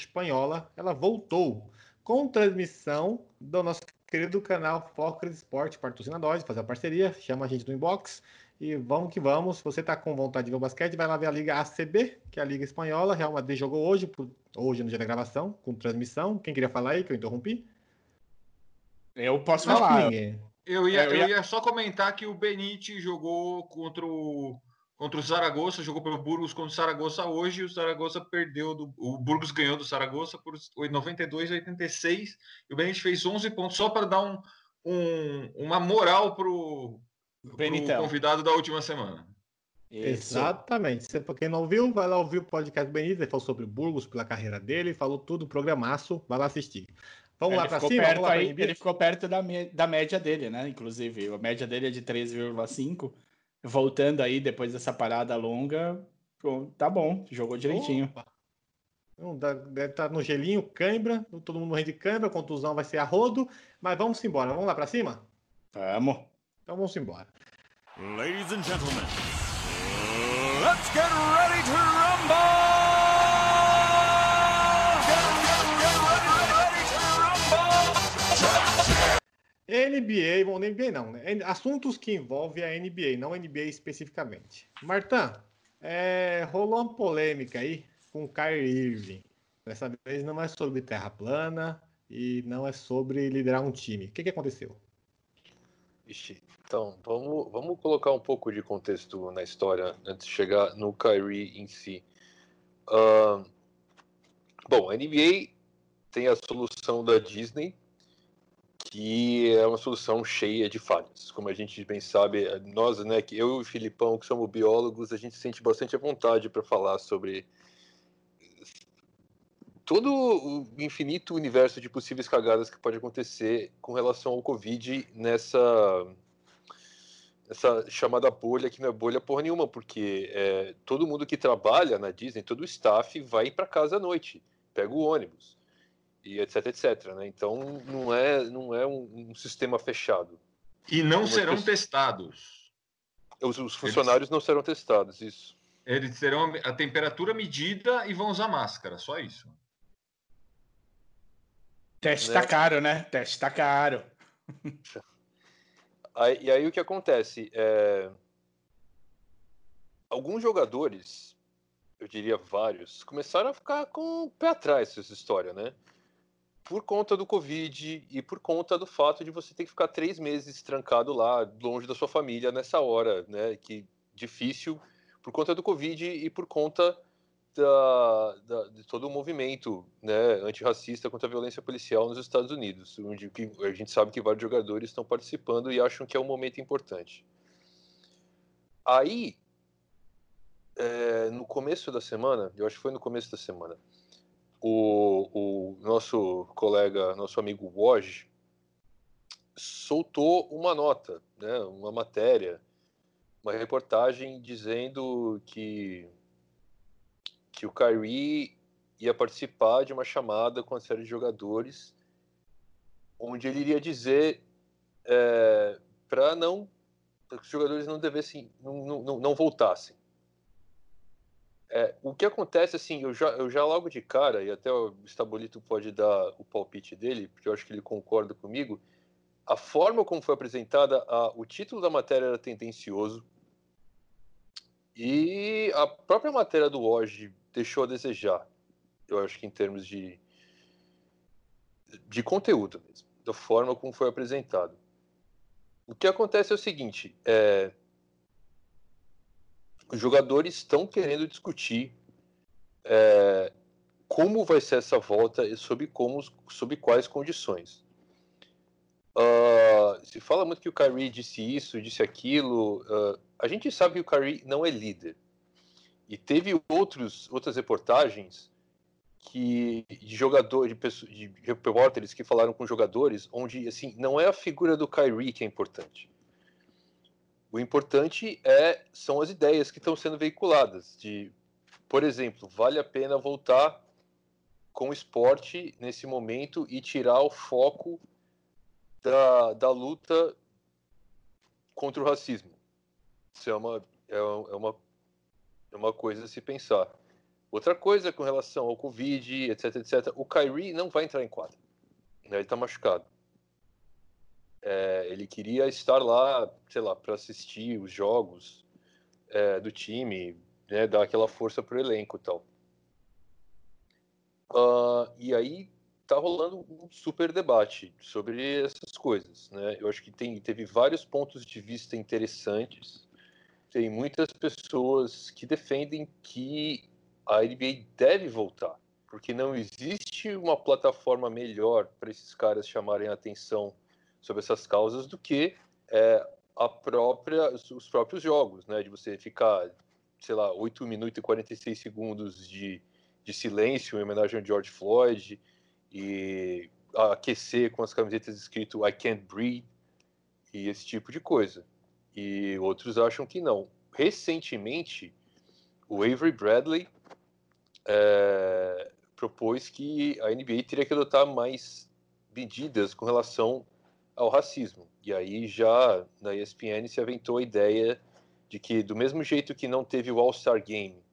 Espanhola, ela voltou com transmissão do nosso querido canal Focus Esporte, patrocina nós, fazer a parceria, chama a gente no inbox e vamos que vamos. Se você tá com vontade de ver o basquete, vai lá ver a Liga ACB, que é a Liga Espanhola. Real Madrid jogou hoje, hoje no dia da gravação, com transmissão. Quem queria falar aí, que eu interrompi? Eu posso falar. ninguém. Eu ia, É, eu ia só comentar que o Benite jogou contra o, contra o Zaragoza, jogou pelo Burgos contra o Zaragoza hoje, e o Zaragoza perdeu, do, o Burgos ganhou do Zaragoza por 92 a 86, e o Benite fez 11 pontos só para dar um, um- uma moral pro, pro Benitão. convidado da última semana. Isso. Exatamente. Pra quem não ouviu, vai lá ouvir o podcast do Benítez, ele falou sobre o Burgos, pela carreira dele, falou tudo, programaço, vai lá assistir. Vamos Ele lá pra ficou, cima, perto vamos lá aí, ele ficou perto da, me- da média dele, né? Inclusive, a média dele é de 3,5. Voltando aí depois dessa parada longa, tá bom, jogou direitinho. Opa. Dá- deve estar no gelinho, cãibra, todo mundo morrendo de cãibra, contusão vai ser a rodo, mas vamos embora, vamos lá pra cima? Vamos. Então vamos embora. Ladies and gentlemen, let's get ready to NBA, bom, NBA não, né? Assuntos que envolvem a NBA, não NBA especificamente. Martã, é, rolou uma polêmica aí com o Kyrie Irving. Dessa vez não é sobre terra plana e não é sobre liderar um time. O que, que aconteceu? Ixi, então, vamos, vamos colocar um pouco de contexto na história antes de chegar no Kyrie em si. Ahn, bom, a NBA tem a solução da Disney, que é uma solução cheia de falhas. Como a gente bem sabe, nós, né, que eu e o Filipão, que somos biólogos, a gente sente bastante à vontade para falar sobre todo o infinito universo de possíveis cagadas que pode acontecer com relação ao Covid nessa essa chamada bolha que não é bolha porra nenhuma, porque é, todo mundo que trabalha na Disney, todo o staff vai para casa à noite, pega o ônibus e etc, etc, né? Então não é não é um, um sistema fechado. E não Como serão pessoas- testados. Os, os funcionários não serão testados, isso. Eles terão a temperatura medida e vão usar máscara, só isso. Teste Né? tá caro, né? Teste tá caro. Aí- e aí o que acontece? É... Alguns jogadores, eu diria vários, começaram a ficar com o pé atrás dessa história, né? Por conta do Covid e por conta do fato de você ter que ficar três meses trancado lá, longe da sua família nessa hora, né? Que difícil por conta do Covid e por conta da, da- de todo o movimento né, antirracista contra a violência policial nos Estados Unidos, onde a gente sabe que vários jogadores estão participando e acham que é um momento importante. Aí, é, no começo da semana, eu acho que foi no começo da semana, o, o nosso colega, nosso amigo Woj, soltou uma nota, né, uma matéria, uma reportagem dizendo que que o Kyrie ia participar de uma chamada com a série de jogadores, onde ele iria dizer para não que os jogadores não devessem, não, não- não voltassem. É, o que acontece, assim, eu já, eu já logo de cara, e até o Estabolito pode dar o palpite dele, porque eu acho que ele concorda comigo, a forma como foi apresentada, a- o título da matéria era tendencioso, e a própria matéria do Woj deixou a desejar, eu acho que em termos de, de conteúdo mesmo, da forma como foi apresentado. O que acontece é o seguinte, é, os jogadores estão querendo discutir é, como vai ser essa volta e sob, como, sob quais condições. Ah, se fala muito que o Kyrie disse isso, disse aquilo. ah, a gente sabe que o Kyrie não é líder. E teve outros, outras reportagens que de jogadores, de, de repórteres que falaram com jogadores, onde assim não é a figura do Kyrie que é importante. O importante é são as ideias que estão sendo veiculadas. De, por exemplo, vale a pena voltar com o esporte nesse momento e tirar o foco da, da luta contra o racismo. Isso é uma, é, é uma, é uma coisa a se pensar. Outra coisa com relação ao Covid, etc, etc, o Kyrie não vai entrar em quadra. né? Ele está machucado. É, ele queria estar lá, sei lá, para assistir os jogos é, do time, né, dar aquela força pro elenco e tal. Ah, e aí tá rolando um super debate sobre essas coisas, né? Eu acho que tem, teve vários pontos de vista interessantes. Tem muitas pessoas que defendem que a NBA deve voltar, porque não existe uma plataforma melhor para esses caras chamarem a atenção sobre essas causas do que é, a própria, os próprios jogos, né? De você ficar, sei lá, 8 minutos e 46 segundos de, de silêncio em homenagem ao George Floyd e aquecer com as camisetas escrito I can't breathe e esse tipo de coisa. E outros acham que não. Recentemente, o Avery Bradley é, propôs que a NBA teria que adotar mais medidas com relação ao racismo. E aí já na ESPN se aventou a ideia de que do mesmo jeito que não teve o All-Star Game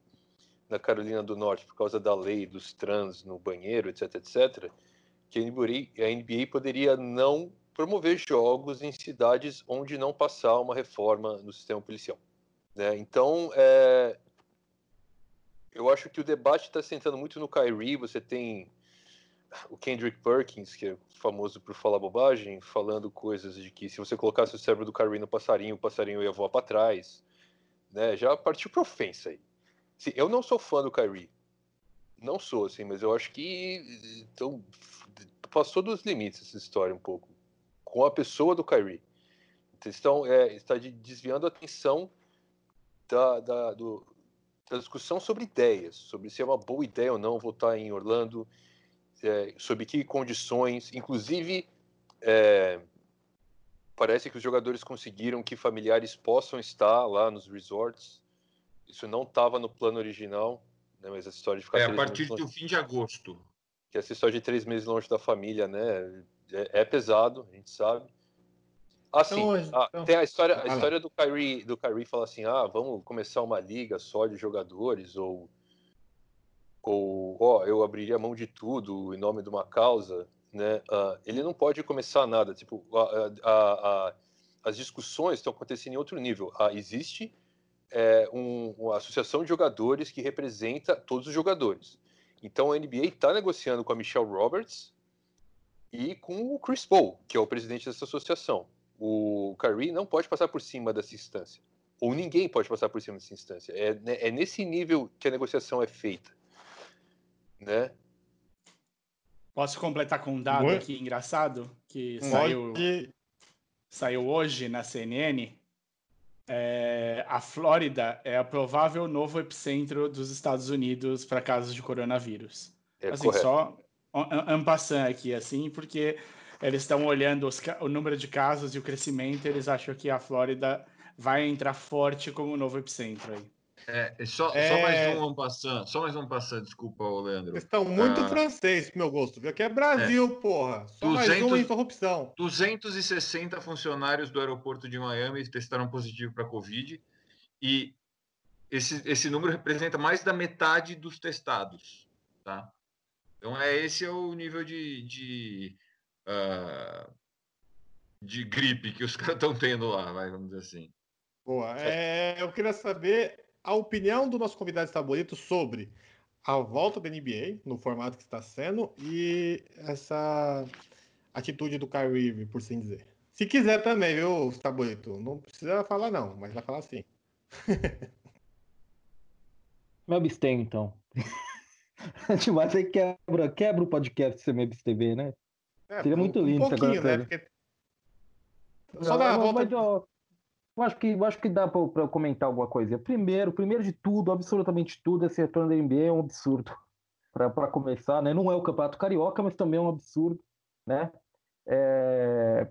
na Carolina do Norte por causa da lei dos trans no banheiro, etc, etc, que a NBA, poderia não promover jogos em cidades onde não passar uma reforma no sistema policial. Né? Então, é, eu acho que o debate está sentando muito no Kyrie. Você tem o Kendrick Perkins, que é famoso por falar bobagem, falando coisas de que se você colocasse o cérebro do Kyrie no passarinho, o passarinho ia voar para trás. Né? Já partiu para ofensa aí. Assim, eu não sou fã do Kyrie. Não sou, assim, mas eu acho que então, passou dos limites essa história um pouco. Com a pessoa do Kyrie. Então, é, está de- desviando a atenção da, da, do, da discussão sobre ideias, sobre se é uma boa ideia ou não votar em Orlando, é, sob que condições. Inclusive, é, parece que os jogadores conseguiram que familiares possam estar lá nos resorts. Isso não estava no plano original, né, mas essa história de ficar É, a partir do longe- fim de agosto. que essa história de três meses longe da família, né, é, é pesado, a gente sabe. Ah, sim. Então, Ah, então- tem a história, a história do Kyrie, do Kyrie fala assim, ah, vamos começar uma liga só de jogadores ou ou ó, eu abriria mão de tudo em nome de uma causa, né? Ah, ele não pode começar nada. Tipo, a- a- a- as discussões estão acontecendo em outro nível. Ah, existe é, um- uma associação de jogadores que representa todos os jogadores. Então a NBA está negociando com a Michelle Roberts e com o Chris Paul, que é o presidente dessa associação. O Kyrie não pode passar por cima dessa instância. Ou ninguém pode passar por cima dessa instância. É, né, é nesse nível que a negociação é feita. Né? Posso completar com um dado Oi? aqui engraçado que Pode. saiu, saiu hoje na CNN? É, a Flórida é a provável novo epicentro dos Estados Unidos para casos de coronavírus. É assim, correto. só passant aqui, assim, porque eles estão olhando os o número de casos e o crescimento, eles acham que a Flórida vai entrar forte como novo epicentro aí. É, é só, só É. mais um passando, só mais um passando, desculpa, Leandro. Vocês estão muito Ah. francês pro meu gosto, viu? Aqui é Brasil, porra. Só mais 200 uma interrupção. 260 funcionários do aeroporto de Miami testaram positivo para Covid e esse, esse número representa mais da metade dos testados, tá? Então é esse é o nível de, de, ah, de gripe que os caras estão tendo lá, vai, vamos dizer assim. Boa. É, eu queria saber a opinião do nosso convidado favorito sobre a volta da NBA no formato que está sendo e essa atitude do Kyrie Irving, por assim dizer. Se quiser também, viu, Saborito? Não precisa falar não, mas vai falar sim. Me abstenho, então. Mas aí quebra, quebra o podcast se você me abster, né? É, Seria um- muito um lindo se pouquinho, né? agora- Porque... Só Não, a não, volta. mas, ó, eu acho que, eu acho que dá eu comentar alguma coisa. Primeiro, primeiro de tudo, absolutamente tudo, esse retorno da NBA é um absurdo. Pra começar, né? Não é o Campeonato Carioca, mas também é um absurdo, né? É,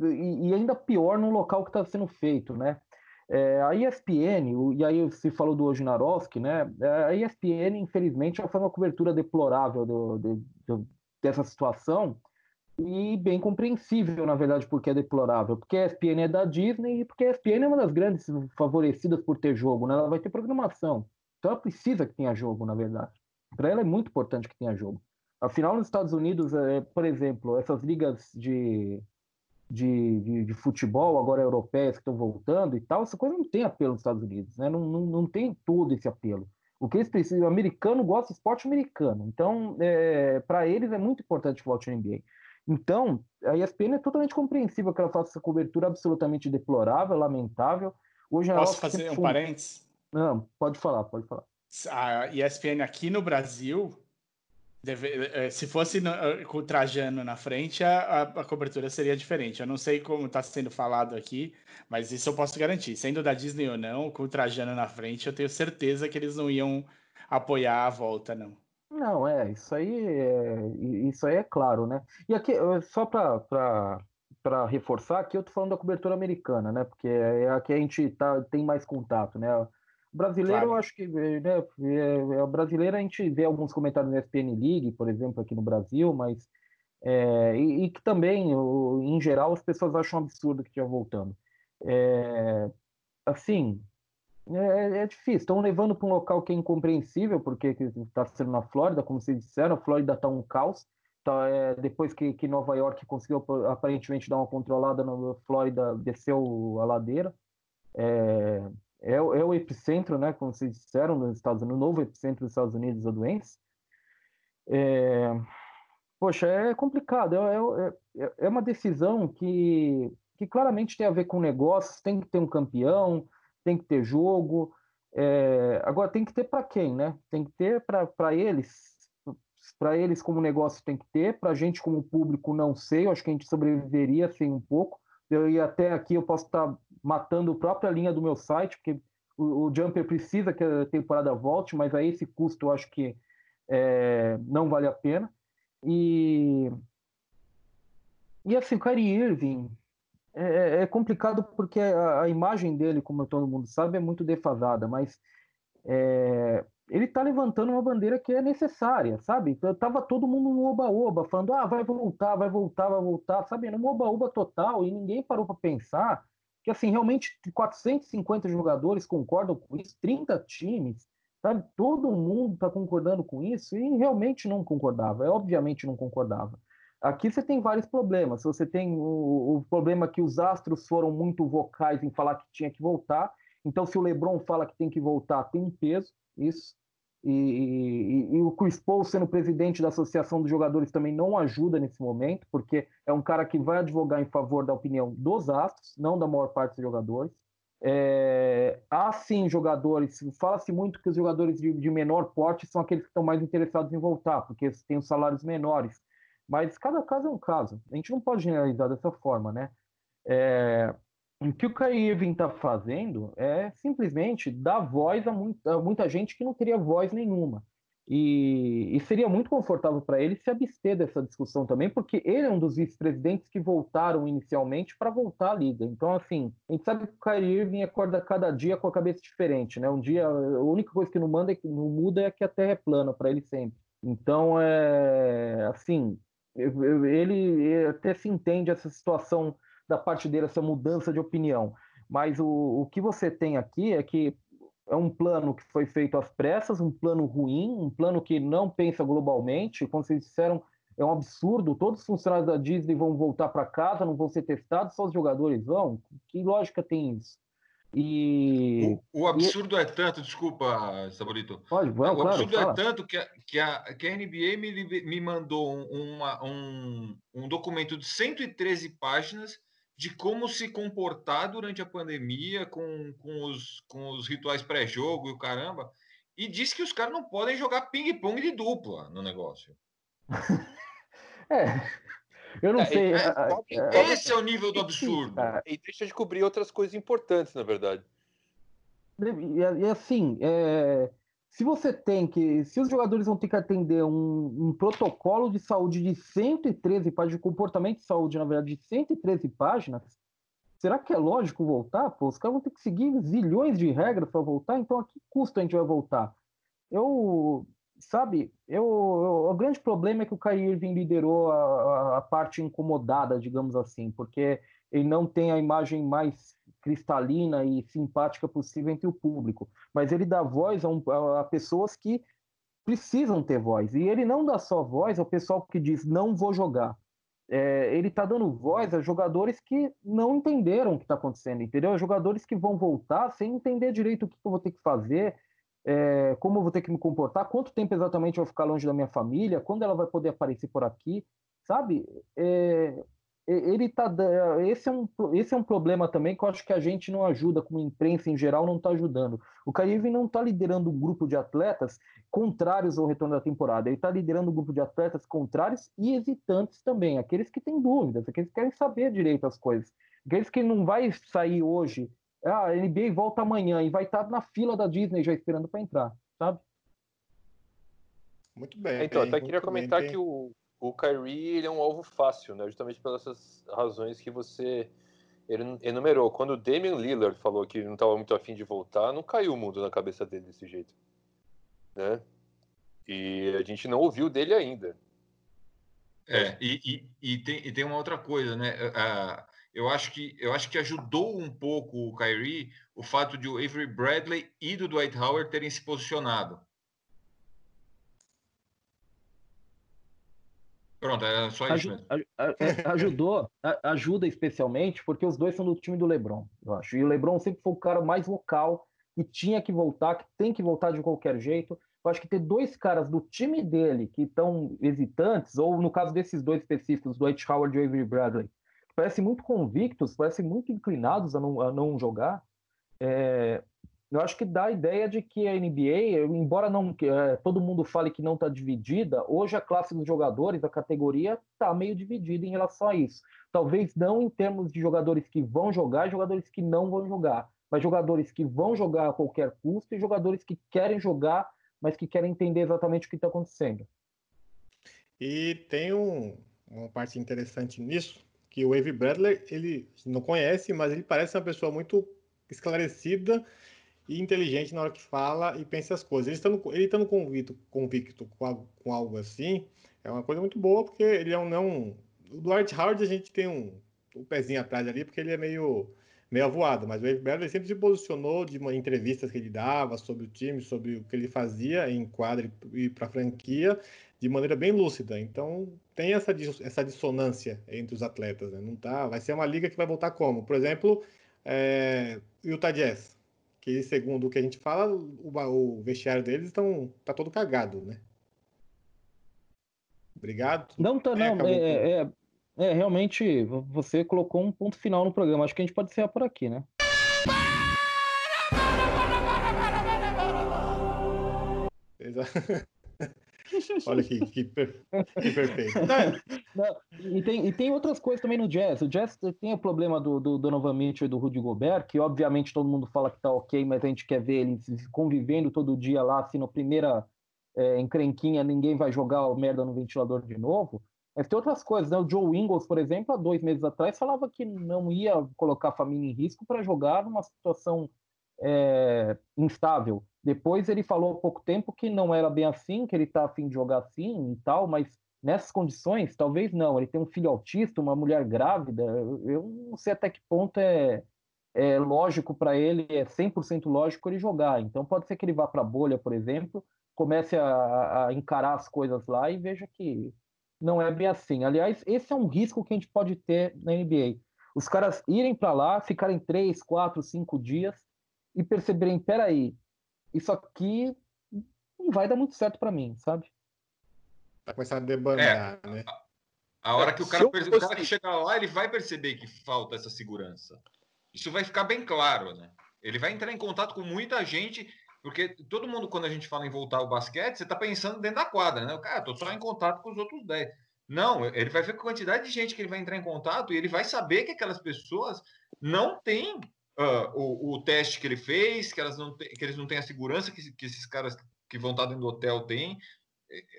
E, e ainda pior no local que está sendo feito, né? É, a ESPN, e aí se falou do Wojnarowski, né? É, A ESPN, infelizmente, já faz uma cobertura deplorável do- do- do- dessa situação e bem compreensível, na verdade, porque é deplorável. Porque a ESPN é da Disney e porque a ESPN é uma das grandes favorecidas por ter jogo, né? Ela vai ter programação. Então ela precisa que tenha jogo, na verdade. Para ela é muito importante que tenha jogo. Afinal, nos Estados Unidos, é, por exemplo, essas ligas de, de, de, de futebol, agora europeias, que estão voltando e tal, essa coisa não tem apelo nos Estados Unidos, né? não, não, não tem todo esse apelo. O que eles precisam, o americano gosta de esporte americano, então, é, para eles é muito importante que volte NBA. Então, a ESPN é totalmente compreensível que ela faça essa cobertura absolutamente deplorável, lamentável. Hoje Posso fazer um foi- parênteses? Não, pode falar, pode falar. A ESPN aqui no Brasil, deve- eh, se fosse no- eh, com o Trajano na frente, a, a- a cobertura seria diferente. Eu não sei como está sendo falado aqui, mas isso eu posso garantir. Sendo da Disney ou não, com o Trajano na frente, eu tenho certeza que eles não iam apoiar a volta, não. Não, é, isso aí é, isso aí é claro, né? E aqui, só para reforçar, aqui eu tô falando da cobertura americana, né? Porque é a que a gente tá, tem mais contato, né? O brasileiro, Claro. eu acho que, né, é, é, o brasileiro a gente vê alguns comentários no ESPN League, por exemplo, aqui no Brasil, mas é, e, e que também, o- em geral, as pessoas acham um absurdo que estiver voltando. É, assim, é, é difícil. Estão levando para um local que é incompreensível, porque está sendo na Flórida, como vocês disseram, a Flórida está um caos. Tá, é, depois que, que Nova York conseguiu aparentemente dar uma controlada na Flórida, desceu a ladeira. É, é, é o epicentro, né, como vocês disseram, nos Estados Unidos, o novo epicentro dos Estados Unidos da doença. É, poxa, é complicado. É, é, é- é uma decisão que, que claramente tem a ver com negócios, tem que ter um campeão, tem que ter jogo. É, agora tem que ter para quem, né? Tem que ter para eles, para eles como negócio tem que ter, para a gente como público não sei, eu acho que a gente sobreviveria sem um pouco. Eu ia até aqui, eu posso estar matando a própria linha do meu site, porque o, o Jumper precisa que a temporada volte, mas a esse custo eu acho que é, não vale a pena. E, e assim, o Kyrie Irving é, é complicado porque a, a imagem dele, como todo mundo sabe, é muito defasada, mas é, ele está levantando uma bandeira que é necessária, sabe? Tava todo mundo no oba-oba, falando, ah, vai voltar, vai voltar, vai voltar, sabe? Num oba-oba total, e ninguém parou para pensar que, assim, realmente 450 jogadores concordam com isso, 30 times, sabe? Todo mundo está concordando com isso, e realmente não concordava, é, obviamente não concordava. Aqui você tem vários problemas. Você tem o, o problema que os astros foram muito vocais em falar que tinha que voltar. Então, se o LeBron fala que tem que voltar, tem um peso, isso. E, e- e o Chris Paul, sendo presidente da Associação dos Jogadores, também não ajuda nesse momento, porque é um cara que vai advogar em favor da opinião dos astros, não da maior parte dos jogadores. É, há sim jogadores, fala-se muito que os jogadores de, de menor porte são aqueles que estão mais interessados em voltar, porque eles têm os salários menores. Mas cada caso é um caso. A gente não pode generalizar dessa forma, né? É, o que o Kyrie está fazendo é simplesmente dar voz a muita, a muita gente que não teria voz nenhuma. E, e seria muito confortável para ele se abster dessa discussão também, porque ele é um dos vice-presidentes que voltaram inicialmente para voltar à liga. Então, assim, a gente sabe que o Kyrie Irving acorda cada dia com a cabeça diferente, né? Um dia, a única coisa que não, manda, é não muda é que a Terra é plana para ele sempre. Então, é assim, ele até se entende essa situação da parte dele, essa mudança de opinião. Mas o, o que você tem aqui é que é um plano que foi feito às pressas, um plano ruim, um plano que não pensa globalmente. Como vocês disseram, é um absurdo. Todos os funcionários da Disney vão voltar para casa, não vão ser testados, só os jogadores vão. Que lógica tem isso? E. O absurdo é tanto, desculpa, Sabolito. Pode, vamos, o claro, absurdo fala. é tanto que a, que a, que a NBA me, me mandou um, uma- um, um documento de 113 páginas de como se comportar durante a pandemia com, com, os, com os rituais pré-jogo e o caramba. E diz que os caras não podem jogar ping-pong de dupla no negócio. É, eu não É, sei. é, a- cobre- a- cobre- Esse é o nível do absurdo. E deixa de cobrir outras coisas importantes, na verdade. E, e assim, é, se você tem que. Se os jogadores vão ter que atender um, um protocolo de saúde de 113 páginas, de comportamento de saúde, na verdade, de 113 páginas, será que é lógico voltar? Pô, os caras vão ter que seguir zilhões de regras para voltar, então a que custo a gente vai voltar? Eu. Sabe, eu, eu- o grande problema é que o Kyrie Irving liderou a, a- a parte incomodada, digamos assim, porque ele não tem a imagem mais cristalina e simpática possível entre o público, mas ele dá voz a, um, a, pessoas que precisam ter voz. E ele não dá só voz ao pessoal que diz não vou jogar. É, ele está dando voz a jogadores que não entenderam o que está acontecendo, entendeu? Jogadores que vão voltar sem entender direito o que eu vou ter que fazer, é, como eu vou ter que me comportar, quanto tempo exatamente eu vou ficar longe da minha família, quando ela vai poder aparecer por aqui, sabe? É, ele tá esse é um esse é um problema também que eu acho que a gente não ajuda como imprensa em geral não está ajudando. O Caribe não está liderando um grupo de atletas contrários ao retorno da temporada. Ele está liderando um grupo de atletas contrários e hesitantes também aqueles que têm dúvidas aqueles que querem saber direito as coisas. Aqueles que não vai sair hoje ah, a NBA volta amanhã e vai estar tá na fila da Disney já esperando para entrar sabe muito bem então até queria comentar bem, que o o Kyrie ele é um alvo fácil, né? Justamente pelas razões que você enumerou. Quando o Damian Lillard falou que não estava muito afim de voltar, não caiu o mundo na cabeça dele desse jeito, né? E a gente não ouviu dele ainda. É, e, e, e, tem, e tem uma outra coisa, né? Uh, eu, acho que, eu acho que ajudou um pouco o Kyrie o fato de o Avery Bradley e do Dwight Howard terem se posicionado. Pronto, é só isso mesmo. É, ajudou, ajuda especialmente porque os dois são do time do LeBron, eu acho. E o LeBron sempre foi o cara mais vocal que tinha que voltar, que tem que voltar de qualquer jeito. Eu acho que ter dois caras do time dele que estão hesitantes, ou no caso desses dois específicos, Dwight Howard e Avery Bradley, parecem muito convictos, parecem muito inclinados a não, a não jogar, é, eu acho que dá a ideia de que a NBA, embora não é, todo mundo fale que não está dividida, hoje a classe dos jogadores, a categoria, está meio dividida em relação a isso. Talvez não em termos de jogadores que vão jogar e jogadores que não vão jogar, mas jogadores que vão jogar a qualquer custo e jogadores que querem jogar, mas que querem entender exatamente o que está acontecendo. E tem um, uma parte interessante nisso, que o Avery Bradley, ele não conhece, mas ele parece uma pessoa muito esclarecida e inteligente na hora que fala e pensa as coisas. Ele estando, ele estando convicto, convicto com, algo, com algo assim, é uma coisa muito boa, porque ele é um. Não, o Dwight Howard a gente tem um, um pezinho atrás ali, porque ele é meio, meio avoado, mas o Wade Bradley sempre se posicionou de uma, entrevistas que ele dava sobre o time, sobre o que ele fazia em quadra e para a franquia, de maneira bem lúcida. Então tem essa, essa dissonância entre os atletas. Né? Não tá, vai ser uma liga que vai voltar como? Por exemplo, é, Utah Jazz que segundo o que a gente fala, o, o vestiário deles estão tá todo cagado, né? Obrigado. Não, tá, não. É, é, é, é, realmente, você colocou um ponto final no programa. Acho que a gente pode encerrar por aqui, né? Exato. Olha que, que, per... que perfeito. Não, e, tem, e tem outras coisas também no jazz. O jazz tem o problema do, do Donovan Mitchell e do Rudy Gobert, que obviamente todo mundo fala que tá ok, mas a gente quer ver eles convivendo todo dia lá, assim, na primeira é, encrenquinha, ninguém vai jogar merda no ventilador de novo. Mas tem outras coisas, né? O Joe Ingles, por exemplo, há dois meses atrás, falava que não ia colocar a família em risco para jogar numa situação é, instável. Depois ele falou há pouco tempo que não era bem assim, que ele está afim de jogar assim e tal, mas nessas condições, talvez não. Ele tem um filho autista, uma mulher grávida. Eu não sei até que ponto é, é lógico para ele, é 100% lógico ele jogar. Então pode ser que ele vá para a bolha, por exemplo, comece a, a, encarar as coisas lá e veja que não é bem assim. Aliás, esse é um risco que a gente pode ter na NBA. Os caras irem para lá, ficarem três, quatro, cinco dias e perceberem, peraí, isso aqui não vai dar muito certo para mim, sabe? Vai começar a debandar, é, né? A, a hora que o cara, fosse... o cara que chegar lá, ele vai perceber que falta essa segurança. Isso vai ficar bem claro, né? Ele vai entrar em contato com muita gente, porque todo mundo, quando a gente fala em voltar ao basquete, você tá pensando dentro da quadra, né? O cara, tô só em contato com os outros 10. Não, ele vai ver a quantidade de gente que ele vai entrar em contato e ele vai saber que aquelas pessoas não têm uh, o, o, teste que ele fez, que, elas não te, que eles não têm a segurança que, que, esses caras que vão estar dentro do hotel têm.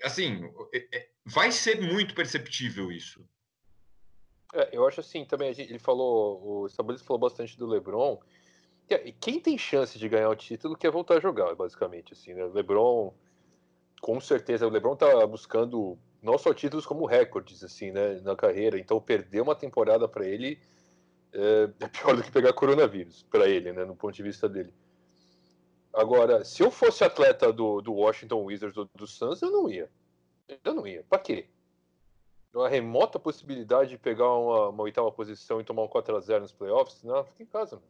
Assim, é, é, vai ser muito perceptível isso. É, eu acho assim, também ele falou, o Sabonis falou bastante do LeBron. Quem tem chance de ganhar o título quer voltar a jogar, basicamente, assim, né? O LeBron, com certeza, o LeBron tá buscando não só títulos como recordes, assim, né, na carreira. Então, perder uma temporada para ele é, é pior do que pegar coronavírus para ele, né, no ponto de vista dele. Agora, se eu fosse atleta do, do Washington Wizards ou do Suns, eu não ia. Eu não ia. Pra quê? Uma remota possibilidade de pegar uma, uma oitava posição e tomar um 4x0 nos playoffs? Não, fica em casa. Mano.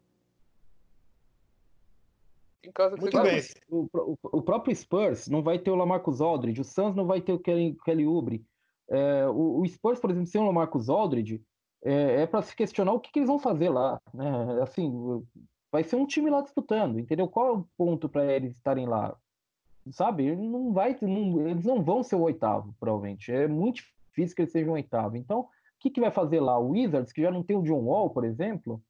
Fica em casa Muito bem. O, o- o próprio Spurs não vai ter o Lamarcus Aldridge, o Suns não vai ter o Kelly, Kelly Oubre. É, o, o Spurs, por exemplo, sem o Lamarcus Aldridge, é, é para se questionar o que, que eles vão fazer lá, né? Assim, vai ser um time lá disputando, entendeu? Qual é o ponto para eles estarem lá? Sabe? Ele Não vai, não- eles não vão ser o oitavo, provavelmente. É muito difícil que eles sejam o oitavo. Então, o que, que vai fazer lá? O Wizards, que já não tem o John Wall, por exemplo,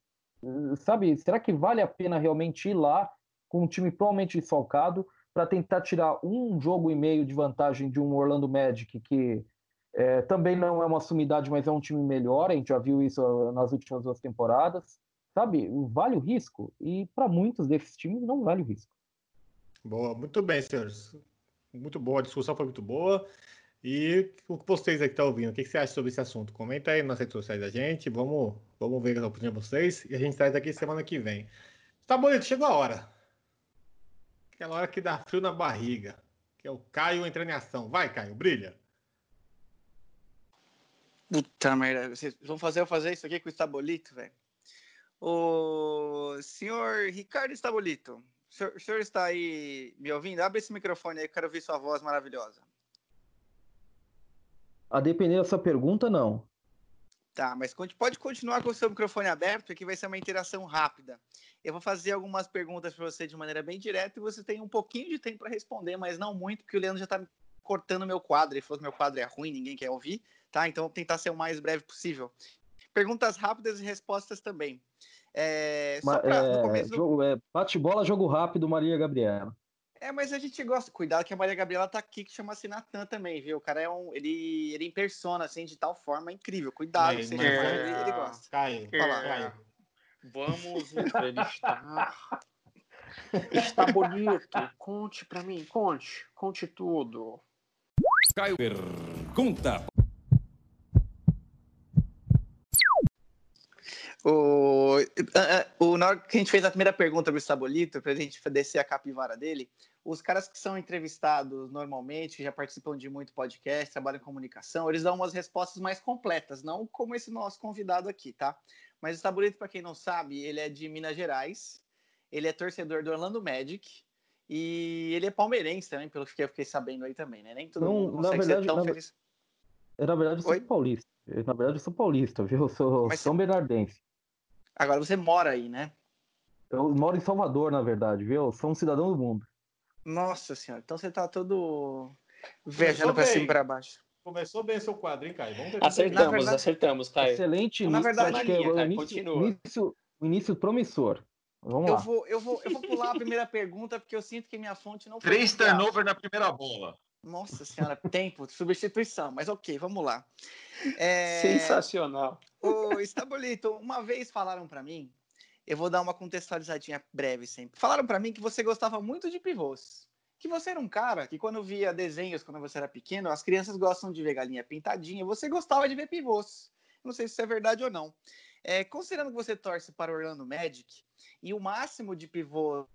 sabe? Será que vale a pena realmente ir lá com um time provavelmente desfalcado para tentar tirar um jogo e meio de vantagem de um Orlando Magic que eh, também não é uma sumidade, mas é um time melhor. A gente já viu isso ah, nas últimas duas temporadas, sabe? Vale o risco e para muitos desses times não vale o risco. Boa, muito bem, senhores. Muito boa, a discussão foi muito boa. E o que vocês aí que estão ouvindo, o que que você acha sobre esse assunto? Comenta aí nas redes sociais da gente, vamos, vamos ver a opinião de vocês e a gente traz aqui semana que vem. Tá bonito, chegou a hora. Aquela hora que dá frio na barriga, que é o Caio entrando em ação. Vai, Caio, brilha. Puta merda, vocês vão fazer eu fazer isso aqui com o Estabolito, velho? O senhor Ricardo Estabolito, o senhor, o senhor está aí me ouvindo? Abre esse microfone aí, eu quero ouvir sua voz maravilhosa. A depender da sua pergunta, não. Tá, mas pode continuar com o seu microfone aberto, que vai ser uma interação rápida. Eu vou fazer algumas perguntas para você de maneira bem direta e você tem um pouquinho de tempo para responder, mas não muito, porque o Leandro já está cortando meu quadro. Ele falou que meu quadro é ruim, ninguém quer ouvir, tá? Então, vou tentar ser o mais breve possível. Perguntas rápidas e respostas também. É, só pra, no é, do- jogo- é, bate-bola, jogo rápido, Maria Gabriela. É, mas a gente gosta. Cuidado que a Maria Gabriela tá aqui, que chama-se Natan também, viu? O cara é um. Ele, ele impersona, assim, de tal forma incrível. Cuidado, Mas- você mas- ele, ele gosta. Caio, Fala. Caio. Vamos entrevistar. Está bonito. Conte pra mim, conte. Conte tudo. Caio pergunta. O, ah, ah, o, na hora que a gente fez a primeira pergunta pro Sabolito, pra gente descer a capivara dele, os caras que são entrevistados normalmente, já participam de muito podcast, trabalham em comunicação, eles dão umas respostas mais completas, não como esse nosso convidado aqui, tá? Mas o Sabolito, para quem não sabe, ele é de Minas Gerais, ele é torcedor do Orlando Magic e ele é palmeirense também, pelo que eu fiquei sabendo aí também, né? Nem todo Não, mundo consegue verdade, ser tão na- feliz. Na verdade, eu sou paulista. Eu, na verdade, eu sou paulista, viu? Eu sou Mas São Bernardense. Agora você mora aí, né? Eu moro em Salvador, na verdade, viu? Eu sou um cidadão do mundo. Nossa senhora, então você tá todo viajando pra cima e pra baixo. Começou bem seu quadro, hein, Caio? Acertamos, Na verdade- acertamos, Caio. Excelente Na início. verdade, acho que é o início, continua. início, o início promissor. Vamos Eu lá. vou, eu, vou, eu vou pular a primeira pergunta porque eu sinto que minha fonte não foi Três turnover na primeira bola. Nossa senhora, tempo, substituição, mas ok, vamos lá. É, Sensacional. Ô, Estabolito, uma vez falaram pra mim, eu vou dar uma contextualizadinha breve sempre. Falaram pra mim que você gostava muito de pivôs. Que você era um cara que quando via desenhos quando você era pequeno, as crianças gostam de ver galinha pintadinha, você gostava de ver pivôs. Não sei se isso é verdade ou não. É, considerando que você torce para o Orlando Magic e o máximo de pivôs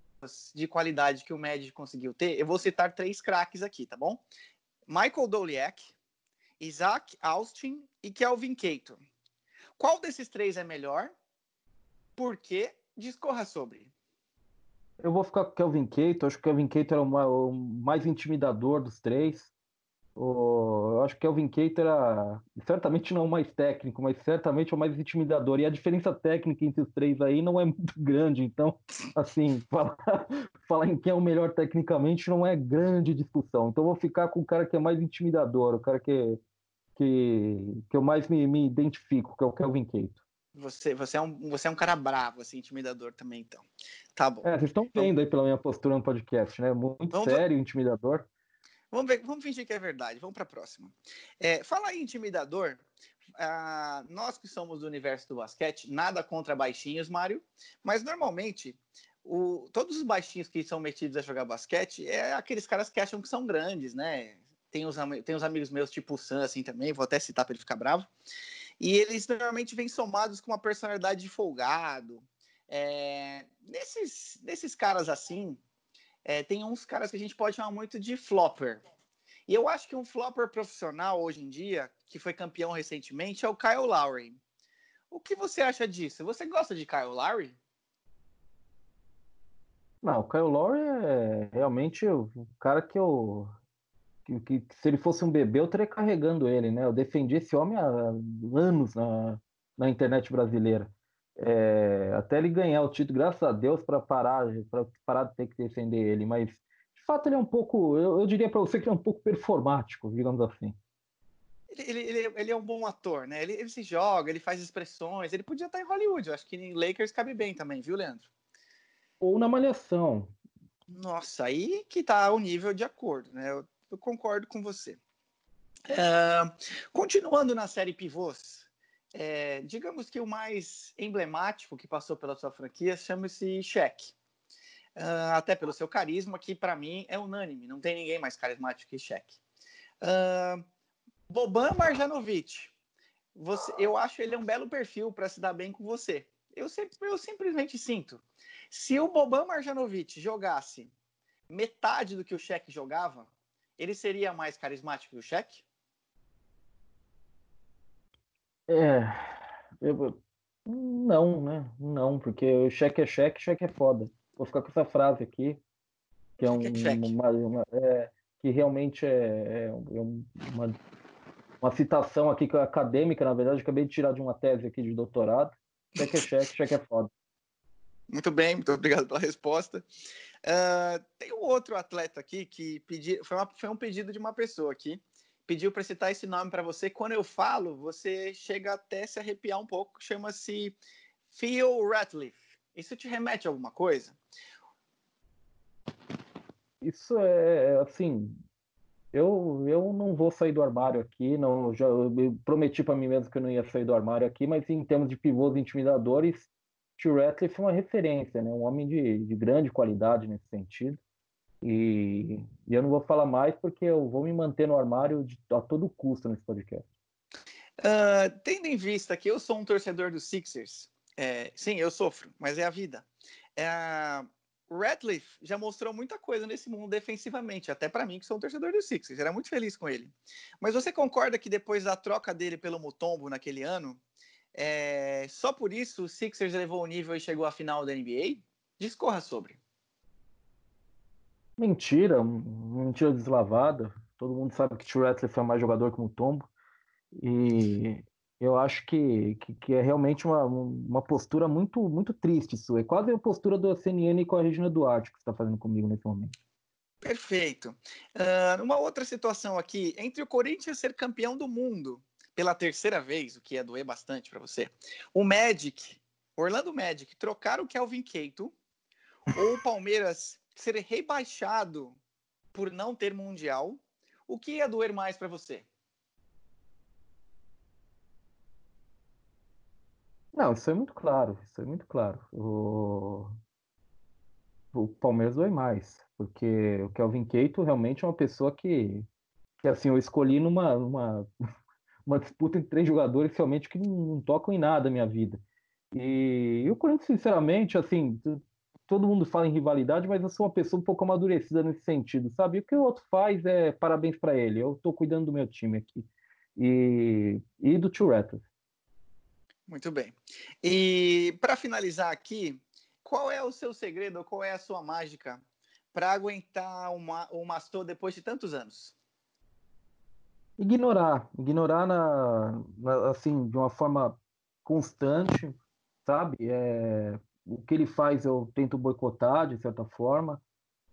de qualidade que o Magic conseguiu ter, eu vou citar três craques aqui, tá bom? Michael Doliak, Isaac Austin e Kelvin Caton. Qual desses três é melhor? Por quê? Discorra sobre. Eu vou ficar com o Kelvin Keito. Acho que o Kelvin Keito era o mais intimidador dos três. O- eu acho que o Kelvin Keito era certamente não o mais técnico, mas certamente o mais intimidador. E a diferença técnica entre os três aí não é muito grande. Então, assim, falar, falar em quem é o melhor tecnicamente não é grande discussão. Então, vou ficar com o cara que é mais intimidador, o cara que, que, que eu mais me, me identifico, que é o Kelvin Keito. Você, você, é um, você é um cara bravo, assim, intimidador também, então. Tá bom. É, vocês estão vendo aí pela minha postura no podcast, né? Muito Vamos- sério, intimidador. Vamos, ver, vamos fingir que é verdade. Vamos para a próxima. É, falar em intimidador, ah, nós que somos do universo do basquete, nada contra baixinhos, Mário, mas normalmente o- todos os baixinhos que são metidos a jogar basquete é aqueles caras que acham que são grandes, né? Tem ami- tem os amigos meus, tipo o Sam, assim também, vou até citar para ele ficar bravo. E eles normalmente vêm somados com uma personalidade de folgado. É, nesses, nesses caras assim, é, tem uns caras que a gente pode chamar muito de flopper. E eu acho que um flopper profissional hoje em dia, que foi campeão recentemente, é o Kyle Lowry. O que você acha disso? Você gosta de Kyle Lowry? Não, o Kyle Lowry é realmente o cara que eu. Que, que- se ele fosse um bebê, eu estaria carregando ele, né? Eu defendi esse homem há anos na, na internet brasileira. É, até ele ganhar o título, graças a Deus, para parar, para parar de ter que defender ele. Mas, de fato, ele é um pouco. Eu, eu diria para você que ele é um pouco performático, digamos assim. Ele, ele, ele, é um bom ator, né? Ele, ele se joga, ele faz expressões. Ele podia estar em Hollywood. Eu acho que em Lakers cabe bem também, viu, Leandro? Ou na Malhação. Nossa, aí que tá o nível de acordo, né? Eu, eu concordo com você. É, continuando na série Pivôs, é, digamos que o mais emblemático que passou pela sua franquia chama-se Shaq. Ah, até pelo seu carisma, que para mim é unânime, não tem ninguém mais carismático que Shaq. Ah, Boban Marjanovic, você, eu acho ele um belo perfil para se dar bem com você. Eu, sempre, eu simplesmente sinto. Se o Boban Marjanovic jogasse metade do que o Shaq jogava, ele seria mais carismático que o Shaq? É. eu- não, né? Não, porque o cheque é cheque, cheque é foda. Vou ficar com essa frase aqui, que é, um, é cheque. uma, uma- é, que realmente é, é um- uma, uma citação aqui que é acadêmica, na verdade, acabei de tirar de uma tese aqui de doutorado. Cheque é cheque, cheque é foda. Muito bem, muito obrigado pela resposta. Ah, tem um outro atleta aqui que pedi, foi, uma- foi um pedido de uma pessoa aqui. Pediu para citar esse nome para você. Quando eu falo, você chega até se arrepiar um pouco. Chama-se Phil Ratliff. Isso te remete a alguma coisa? Isso é assim. Eu, eu não vou sair do armário aqui, não, já eu prometi para mim mesmo que eu não ia sair do armário aqui, mas em termos de pivôs intimidadores, Tio Ratliff é uma referência, né? Um homem de, de grande qualidade nesse sentido. E, e eu não vou falar mais porque eu vou me manter no armário de- a todo custo nesse podcast. Ah, tendo em vista que eu sou um torcedor dos Sixers, é, sim, eu sofro, mas é a vida. É, o Ratliff já mostrou muita coisa nesse mundo defensivamente, até para mim que sou um torcedor dos Sixers, era muito feliz com ele. Mas você concorda que depois da troca dele pelo Mutombo naquele ano, é, só por isso o Sixers levou o nível e chegou à final da NBA? Discorra sobre. Mentira, mentira deslavada. Todo mundo sabe que Tio Ratliff é mais jogador que o Tombo. E eu acho que, que, que é realmente uma, uma postura muito, muito triste isso. É quase a postura do CNN com a Regina Duarte que você está fazendo comigo nesse momento. Perfeito. Ah, uma outra situação aqui, entre o Corinthians ser campeão do mundo pela terceira vez, o que ia doer bastante para você, o Magic, Orlando Magic, trocar o Kelvin Keito, ou o Palmeiras ser rebaixado por não ter mundial, o que ia doer mais para você? Não, isso é muito claro. Isso é muito claro. O, o Palmeiras dói mais, porque o Kelvin Keito realmente é uma pessoa que, que assim, eu escolhi numa, uma disputa entre três jogadores realmente que não, não tocam em nada a minha vida. E, e o Corinthians, sinceramente, assim, todo mundo fala em rivalidade, mas eu sou uma pessoa um pouco amadurecida nesse sentido, sabe? O que o outro faz é parabéns para ele. Eu tô cuidando do meu time aqui. E, e do Tio Rattle. Muito bem. E para finalizar aqui, qual é o seu segredo, qual é a sua mágica para aguentar uma, o Mastor depois de tantos anos? ignorar, ignorar na, na- assim de uma forma constante, sabe? É, o que ele faz eu tento boicotar de certa forma.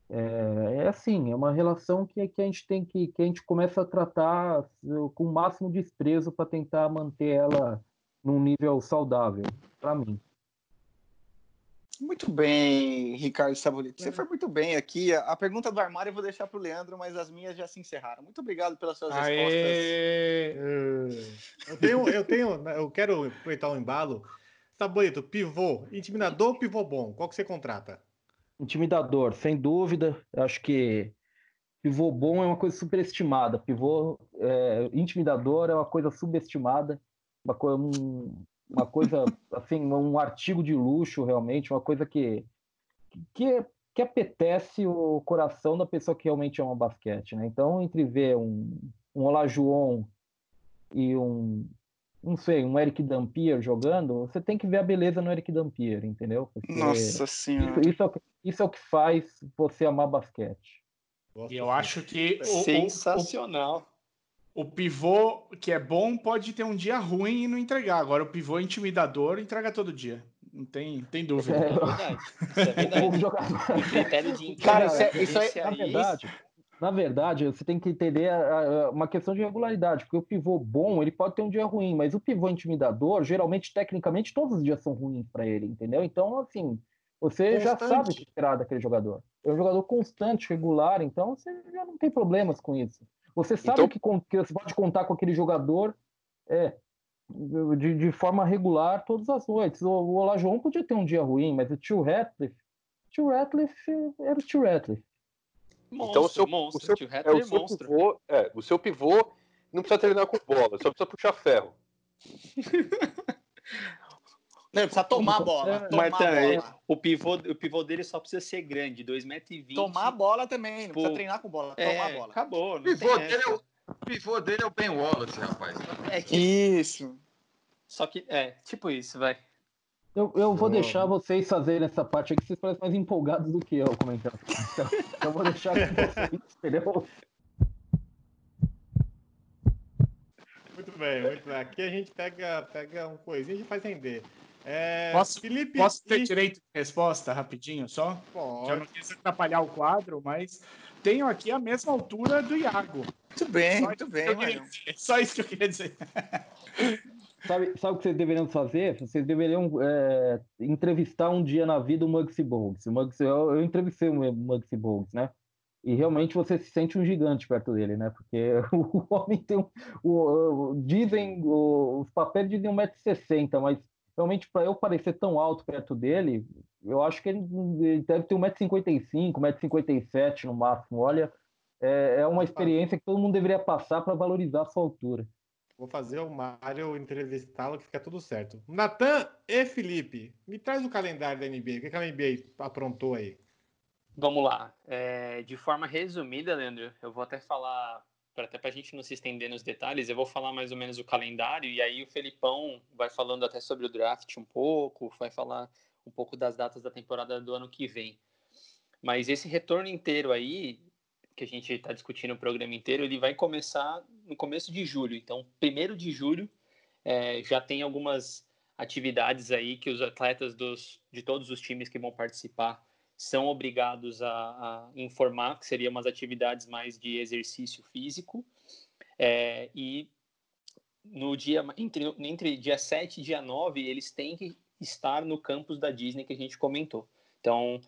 É, é assim, é uma relação que, que a gente tem que que a gente começa a tratar eh, com o máximo desprezo para tentar manter ela num nível saudável, para mim. Muito bem, Ricardo Sabolito. Você foi muito bem aqui. A pergunta do armário eu vou deixar para o Leandro, mas as minhas já se encerraram. Muito obrigado pelas suas respostas. Aê! Eu tenho, eu tenho, eu quero aproveitar o embalo. Sabolito, pivô, intimidador ou pivô bom? Qual que você contrata? Intimidador, sem dúvida. Eu Acho que pivô bom é uma coisa superestimada. Pivô é, intimidador é uma coisa subestimada. uma, co- um- uma coisa, assim, um artigo de luxo, realmente, uma coisa que, que, que apetece o coração da pessoa que realmente ama basquete, né? Então, entre ver um, um Olajuwon e um, não sei, um Eric Dampier jogando, você tem que ver a beleza no Eric Dampier, entendeu? Porque Nossa senhora. isso, isso é o que, isso é o que faz você amar basquete. E eu acho que o- Sensacional. o, o pivô que é bom pode ter um dia ruim e não entregar. Agora, o pivô intimidador entrega todo dia. Não tem, tem dúvida. É, verdade. Isso é verdade. O jogador- O critério de Cara, isso é- isso é- na aí- verdade, na verdade, você tem que entender uma questão de regularidade, porque o pivô bom, ele pode ter um dia ruim, mas o pivô intimidador, geralmente, tecnicamente, todos os dias são ruins para ele, entendeu? Então, assim, você já Constante. sabe o que esperar daquele jogador. É um jogador constante, regular, então você já não tem problemas com isso. Você sabe Então- que, que você pode contar com aquele jogador é, de, de forma regular todas as noites. O, o Olajuwon podia ter um dia ruim, mas o tio Ratliff, tio Ratliff era o tio Ratliff. Monstro, Então, o seu, monstro. o seu, Tio é, o é seu monstro. pivô, é, o seu pivô não precisa treinar com bola, só precisa puxar ferro. Não, precisa tomar a bola. Tomar a ele- bola. o, pivô, o pivô dele só precisa ser grande, 2,20m. Tomar a bola também. Não precisa Tipo, treinar com bola. É, Tomar a bola. acabou. O pivô, dele é o, o pivô dele é o Ben Wallace, rapaz. É que- Isso. Só que, é, tipo isso, vai. Eu, eu vou deixar vocês fazerem essa parte aí, que vocês parecem mais empolgados do que eu comentando. Então, eu vou deixar com vocês, entendeu? Muito bem, muito bem. Aqui a gente pega, pega um coisinho e faz render. É, Posso- Felipe. Posso ter e- direito de resposta rapidinho só? Pode. Já não quis atrapalhar o quadro, mas tenho aqui a mesma altura do Iago. Muito bem, Só muito bem. Só isso que eu queria dizer. Sabe, sabe o que vocês deveriam fazer? Vocês deveriam é, entrevistar um dia na vida o Muggsy Bogues. O Muggsy, eu, eu entrevistei o Muggsy Bogues, né? E realmente você se sente um gigante perto dele, né? Porque o homem tem um. o- o- dizem, o- os papéis dizem 1,60m, mas realmente para eu parecer tão alto perto dele, eu acho que ele, ele deve ter 1,55m, 1,57m no máximo. Olha, é, é uma experiência que todo mundo deveria passar para valorizar a sua altura. Vou fazer o Mário entrevistá-lo que fica tudo certo. Natan e Felipe, me traz o calendário da NBA. O que a NBA aprontou aí? Vamos lá. É, de forma resumida, Leandro, eu vou até falar, pra, até para a gente não se estender nos detalhes, eu vou falar mais ou menos o calendário, e aí o Felipão vai falando até sobre o draft um pouco, vai falar um pouco das datas da temporada do ano que vem. Mas esse retorno inteiro aí, que a gente está discutindo o programa inteiro, ele vai começar no começo de julho. Então, primeiro de julho, é, já tem algumas atividades aí que os atletas dos, de todos os times que vão participar são obrigados a, a informar, que seriam umas atividades mais de exercício físico. É, e no dia entre, entre dia 7 e dia 9, eles têm que estar no campus da Disney que a gente comentou. Então,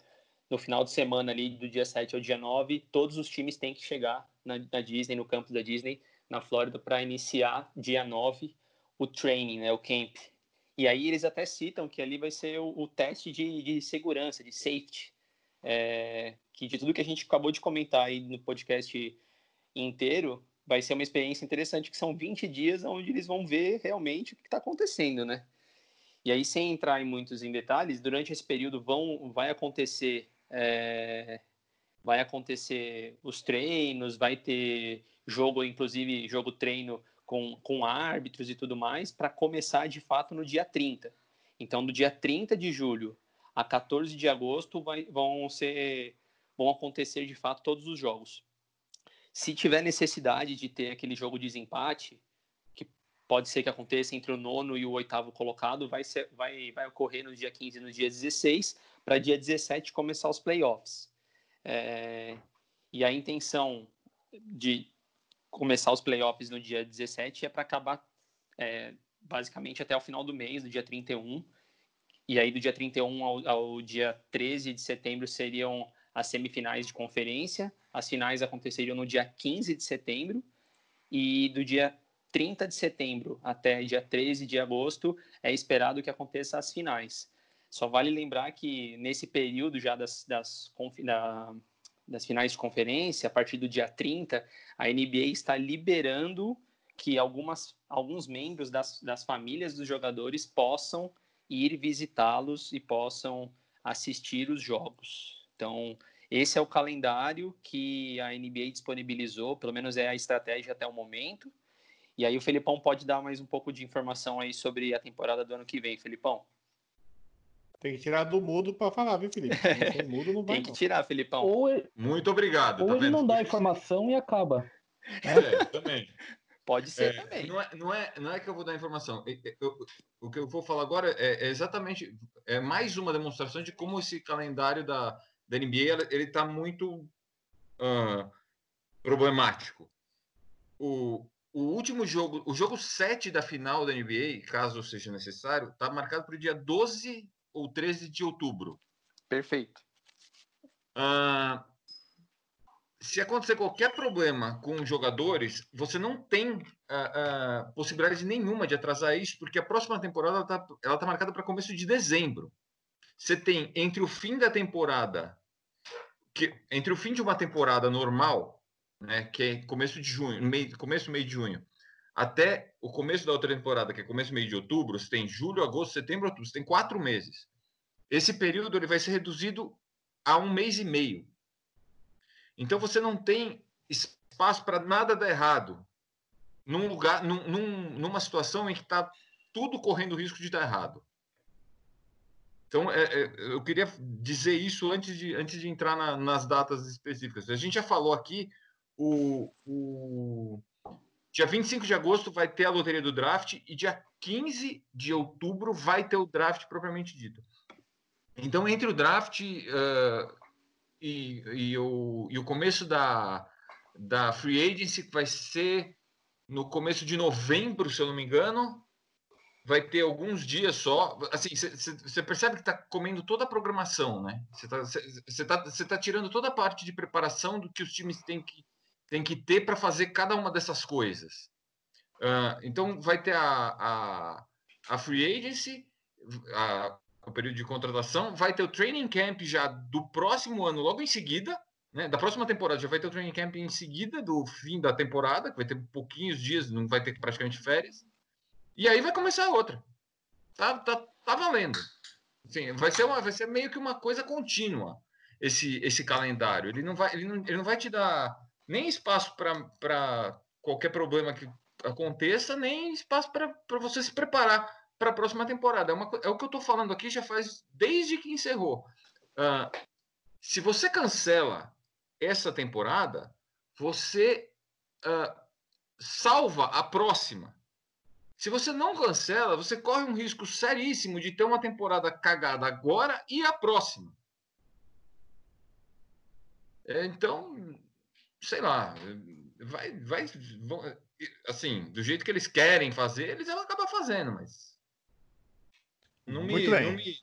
no final de semana ali, do dia 7 ao dia 9, todos os times têm que chegar na, na Disney, no campus da Disney, na Flórida, para iniciar dia 9 o training, né, o camp. E aí eles até citam que ali vai ser o, o teste de, de segurança, de safety, é, que de tudo que a gente acabou de comentar aí no podcast inteiro, vai ser uma experiência interessante, que são 20 dias onde eles vão ver realmente o que está acontecendo, né? E aí, sem entrar em muitos em detalhes, durante esse período vão, vai acontecer é, vai acontecer os treinos, vai ter jogo, inclusive jogo treino com, com árbitros e tudo mais, para começar de fato no dia 30. Então, do dia 30 de julho a 14 de agosto vai, vão ser vão acontecer de fato todos os jogos. Se tiver necessidade de ter aquele jogo de desempate, que pode ser que aconteça entre o nono e o oitavo colocado, vai, ser, vai, vai ocorrer no dia 15 e no dia 16, para dia 17 começar os playoffs. É, e a intenção de começar os playoffs no dia 17 é para acabar é, basicamente até o final do mês, do dia 31. E aí, do dia 31 ao, ao dia 13 de setembro, seriam as semifinais de conferência. As finais aconteceriam no dia 15 de setembro. E do dia 30 de setembro até dia 13 de agosto é esperado que aconteça as finais. Só vale lembrar que nesse período já das, das, da, das finais de conferência, a partir do dia 30, a NBA está liberando que algumas, alguns membros das, das famílias dos jogadores possam ir visitá-los e possam assistir os jogos. Então, esse é o calendário que a NBA disponibilizou, pelo menos é a estratégia até o momento. E aí o Felipão pode dar mais um pouco de informação aí sobre a temporada do ano que vem, Felipão. Tem que tirar do mudo para falar, viu, Felipe? Sem mudo não vai. Tem que não. tirar, Felipão. Ou ele, Muito obrigado. ou tá ele vendo? não dá informação e acaba. É, também. Pode ser É, também. Não é, não, é, não é que eu vou dar informação. Eu- eu- o que eu vou falar agora é, é exatamente é mais uma demonstração de como esse calendário da, da NBA ele está muito ah, problemático. O, o último jogo, o jogo 7 da final da NBA, caso seja necessário, está marcado para o dia 12 ou 13 de outubro. Perfeito. Ah, se acontecer qualquer problema com os jogadores, você não tem ah, ah, possibilidade nenhuma de atrasar isso, porque a próxima temporada está ela tá marcada para começo de dezembro. Você tem entre o fim da temporada, que, entre o fim de uma temporada normal, né, que é começo de junho, meio, começo meio de junho, até o começo da outra temporada, que é começo meio de outubro, você tem julho, agosto, setembro, outubro, você tem quatro meses. Esse período ele vai ser reduzido a um mês e meio. Então você não tem espaço para nada dar errado num lugar, num, num- numa situação em que está tudo correndo risco de dar errado. Então é- é, eu queria dizer isso antes de, antes de entrar na- nas datas específicas. A gente já falou aqui o, o dia 25 de agosto vai ter a loteria do draft e dia 15 de outubro vai ter o draft propriamente dito. Então, entre o draft eh, e, e o, e o começo da, da free agency, que vai ser no começo de novembro, se eu não me engano, vai ter alguns dias só. Assim, você percebe que está comendo toda a programação, né? Você está tá, tá tirando toda a parte de preparação do que os times têm que, têm que ter para fazer cada uma dessas coisas. Ah, então, vai ter a, a, a free agency, a, o período de contratação, vai ter o training camp já do próximo ano, logo em seguida, né? Da próxima temporada já vai ter o training camp em seguida do fim da temporada, que vai ter pouquinhos dias, não vai ter praticamente férias. E aí vai começar a outra. Tá, tá, tá valendo. Assim, vai, ser uma, vai ser meio que uma coisa contínua esse, esse calendário. Ele não vai, ele não, ele não vai te dar nem espaço para qualquer problema que aconteça, nem espaço para você se preparar para a próxima temporada. É, uma, é, o que eu estou falando aqui já faz desde que encerrou. Uh, se você cancela essa temporada, você uh, salva a próxima. Se você não cancela, você corre um risco seríssimo de ter uma temporada cagada agora e a próxima. É, então, sei lá, vai, vai, vão, assim, do jeito que eles querem fazer, eles vão acabar fazendo, mas não me, Muito bem. não me,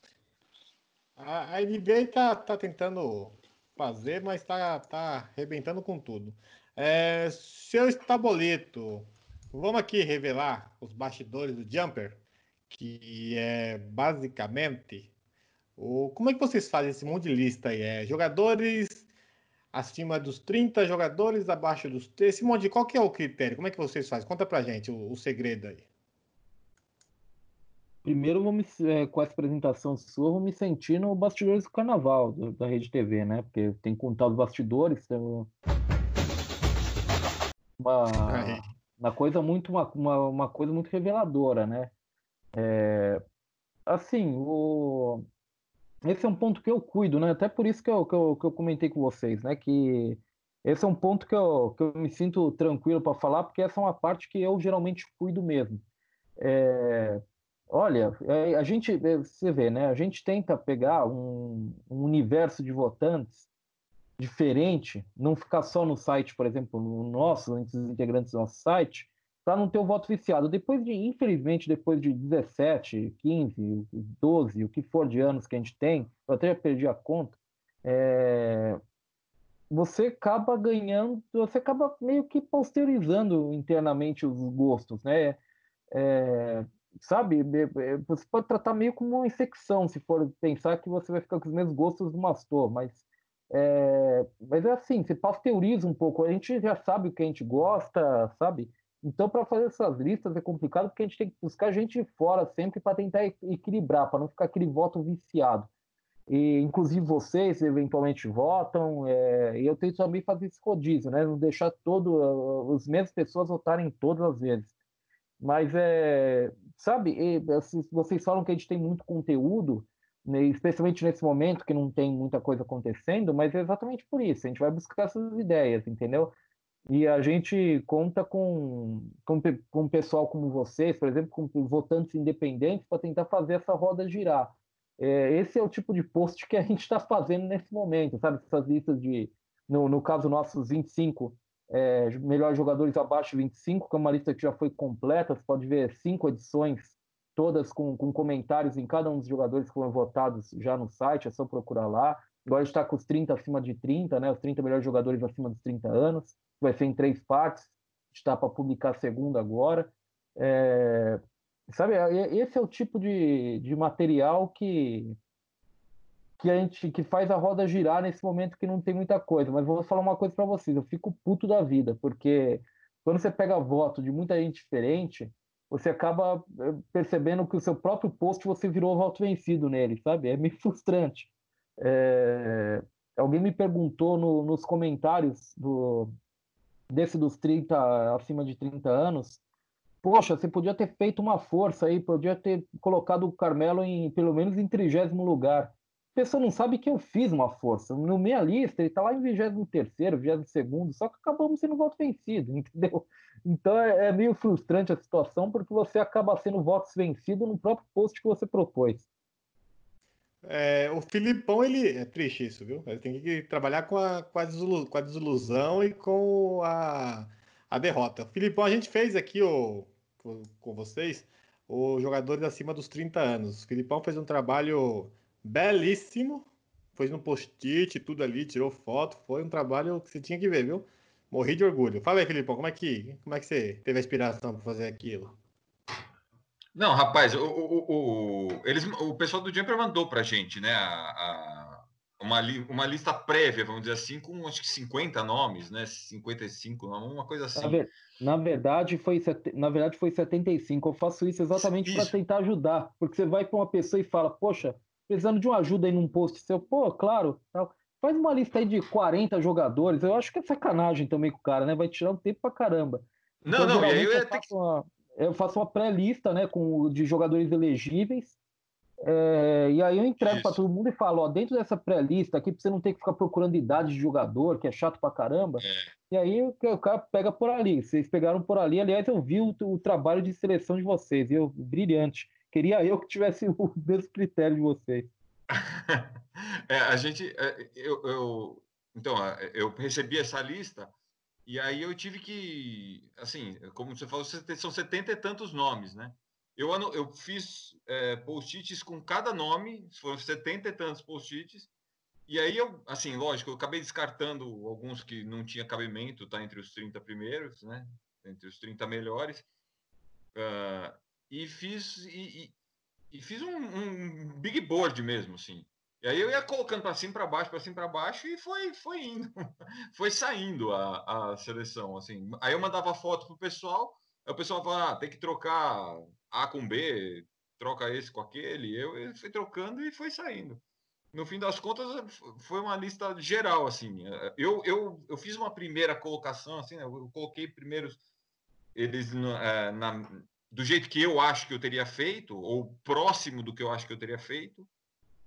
A, a NBA tá, tá tentando fazer, mas tá, tá arrebentando com tudo. É, seu Estaboleto, vamos aqui revelar os bastidores do Jumper, que é basicamente o, como é que vocês fazem esse monte de lista aí? É, jogadores acima dos 30, jogadores abaixo dos 30, esse monte de, qual que é o critério? Como é que vocês fazem? Conta pra gente o, o segredo aí. Primeiro, vou me, é, com essa apresentação sua, vou me sentir no bastidores do carnaval do, da Rede TV, né? Porque tem que contar os bastidores, tem um- uma, uma coisa muito uma, uma, uma coisa muito reveladora, né? É, assim, o, esse é um ponto que eu cuido, né? Até por isso que eu, que eu, que eu comentei com vocês, né? Que esse é um ponto que eu, que eu me sinto tranquilo para falar, porque essa é uma parte que eu geralmente cuido mesmo. É, olha, é, a gente, é, você vê, né? A gente tenta pegar um, um universo de votantes diferente, não ficar só no site, por exemplo, no nosso, entre os integrantes do nosso site, para não ter o voto viciado. Depois de, infelizmente, depois de 17, 15, 12, o que for de anos que a gente tem, eu até já perdi a conta, é, você acaba ganhando, você acaba meio que posterizando internamente os gostos, né? É, sabe, é, é, você pode tratar meio como uma infecção, se for pensar que você vai ficar com os mesmos gostos do mastor, mas é, mas é assim, você pasteuriza um pouco, a gente já sabe o que a gente gosta, sabe? Então, para fazer essas listas é complicado porque a gente tem que buscar gente de fora sempre para tentar equilibrar, para não ficar aquele voto viciado. E, inclusive, vocês eventualmente votam, é, e eu tento também fazer esse rodízio, né? Não deixar todo, as mesmas pessoas votarem todas as vezes. Mas, é, sabe, e, assim, vocês falam que a gente tem muito conteúdo, né, especialmente nesse momento que não tem muita coisa acontecendo, mas é exatamente por isso, a gente vai buscar essas ideias, entendeu? E a gente conta com, com, com pessoal como vocês, por exemplo, com votantes independentes, para tentar fazer essa roda girar. É, esse é o tipo de post que a gente está fazendo nesse momento, sabe? Essas listas de, no, no caso nosso, os 25 é, melhores jogadores abaixo de 25, que é uma lista que já foi completa, você pode ver cinco edições, todas com, com comentários em cada um dos jogadores que foram votados já no site, é só procurar lá. Agora a gente está com os 30 acima de 30, né? Os 30 melhores jogadores acima dos 30 anos. Vai ser em três partes. A gente está para publicar a segunda agora. É, sabe, é- esse é o tipo de, de material que, que a gente que faz a roda girar nesse momento que não tem muita coisa. Mas vou falar uma coisa para vocês, eu fico puto da vida, porque quando você pega voto de muita gente diferente, você acaba eh, percebendo que o seu próprio post você virou voto vencido nele, sabe? É meio frustrante. É, Alguém me perguntou no- nos comentários do, desse dos 30, acima de 30 anos, poxa, você podia ter feito uma força aí, podia ter colocado o Carmelo em pelo menos em trigésimo lugar. A pessoa não sabe que eu fiz uma força. No minha lista, ele está lá em 23º, 22º, só que acabamos sendo voto vencido, entendeu? Então é, é meio frustrante a situação, porque você acaba sendo votos vencido no próprio post que você propôs. É, o Filipão, ele. É triste isso, viu? Ele tem que trabalhar com a, com a, desilu- com a desilusão e com a, a derrota. O Filipão, a gente fez aqui o, com, com vocês os jogadores acima dos 30 anos. O Filipão fez um trabalho belíssimo. Fez no post-it, tudo ali, tirou foto. Foi um trabalho que você tinha que ver, viu? Morri de orgulho. Fala aí, Filipão, como é que, como é que você teve a inspiração para fazer aquilo? Não, rapaz, o, o, o, eles, o pessoal do Jumper mandou pra gente, né? A, a- uma, li- uma lista prévia, vamos dizer assim, com acho que 50 nomes, né? 55 nomes, uma coisa assim. Na, ver- na verdade, foi, na verdade, foi 75. Eu faço isso exatamente para tentar ajudar. Porque você vai para uma pessoa e fala, poxa, precisando de uma ajuda aí num post seu, pô, claro, tal. Faz uma lista aí de 40 jogadores. Eu acho que é sacanagem também com o cara, né? Vai tirar um tempo pra caramba. Não, não, e aí eu ia ter que. uma, eu faço uma pré-lista, né, com, de jogadores elegíveis. é, e aí eu entrego para todo mundo e falo, ó, dentro dessa pré-lista aqui, pra você não ter que ficar procurando idade de jogador, que é chato pra caramba. É. E aí o ca- o cara pega por ali. Vocês pegaram por ali. Aliás, eu vi o, o trabalho de seleção de vocês, viu? Brilhante. Queria eu que tivesse o mesmo critério de vocês. É, a gente, é, eu, eu- então, eu recebi essa lista e aí eu tive que, assim, como você falou, são setenta e tantos nomes, né? Eu, eu fiz é, post-its com cada nome, foram setenta e tantos post-its, e aí eu, assim, lógico, eu acabei descartando alguns que não tinha cabimento, tá entre os 30 primeiros, né? Entre os 30 melhores, ah, e fiz, e, e- e fiz um, um big board mesmo, assim. E aí eu ia colocando para cima, para baixo, para cima, para baixo e foi, foi indo, foi saindo a, a seleção, assim. Aí eu mandava foto pro pessoal, aí o pessoal falava, ah, tem que trocar A com B, troca esse com aquele. Eu, eu fui trocando e foi saindo. No fim das contas, foi uma lista geral, assim. Eu, eu, eu fiz uma primeira colocação, assim, né? eu coloquei primeiro eles eh, na- do jeito que eu acho que eu teria feito, ou próximo do que eu acho que eu teria feito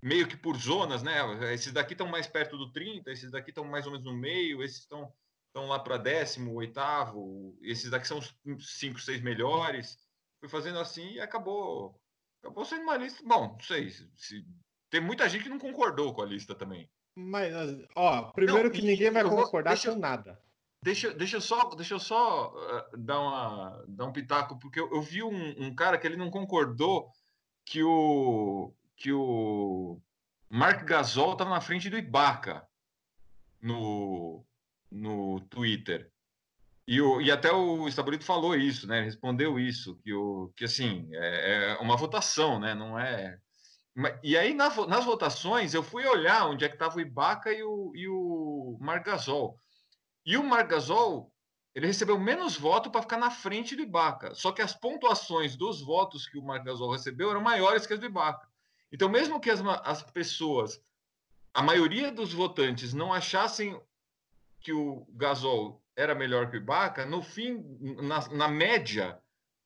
meio que por zonas, né? Esses daqui estão mais perto do 30, esses daqui estão mais ou menos no meio, esses estão estão lá para décimo, oitavo, esses daqui são os cinco, seis melhores. Fui fazendo assim e acabou acabou sendo uma lista. Bom, não sei se, tem muita gente que não concordou com a lista também. Mas, ó, primeiro Não, que ninguém vai vou- concordar eu- com nada. Deixa, deixa eu só, deixa eu só eh, dar, uma, dar um pitaco, porque eu, eu vi um, um cara que ele não concordou que o, que o Mark Gasol estava na frente do Ibaka no, no Twitter. E, o, e até o Estabolito falou isso, né? Respondeu isso, que, o, que assim, é, é uma votação, né? Não é. E aí, na nas votações, eu fui olhar onde é que estava o Ibaka e o, e o Marc Gasol. E o Marc Gasol ele recebeu menos voto para ficar na frente do Ibaka. Só que as pontuações dos votos que o Marc Gasol recebeu eram maiores que as do Ibaka. Então, mesmo que as, as pessoas, a maioria dos votantes, não achassem que o Gasol era melhor que o Ibaka, no fim, na, na média,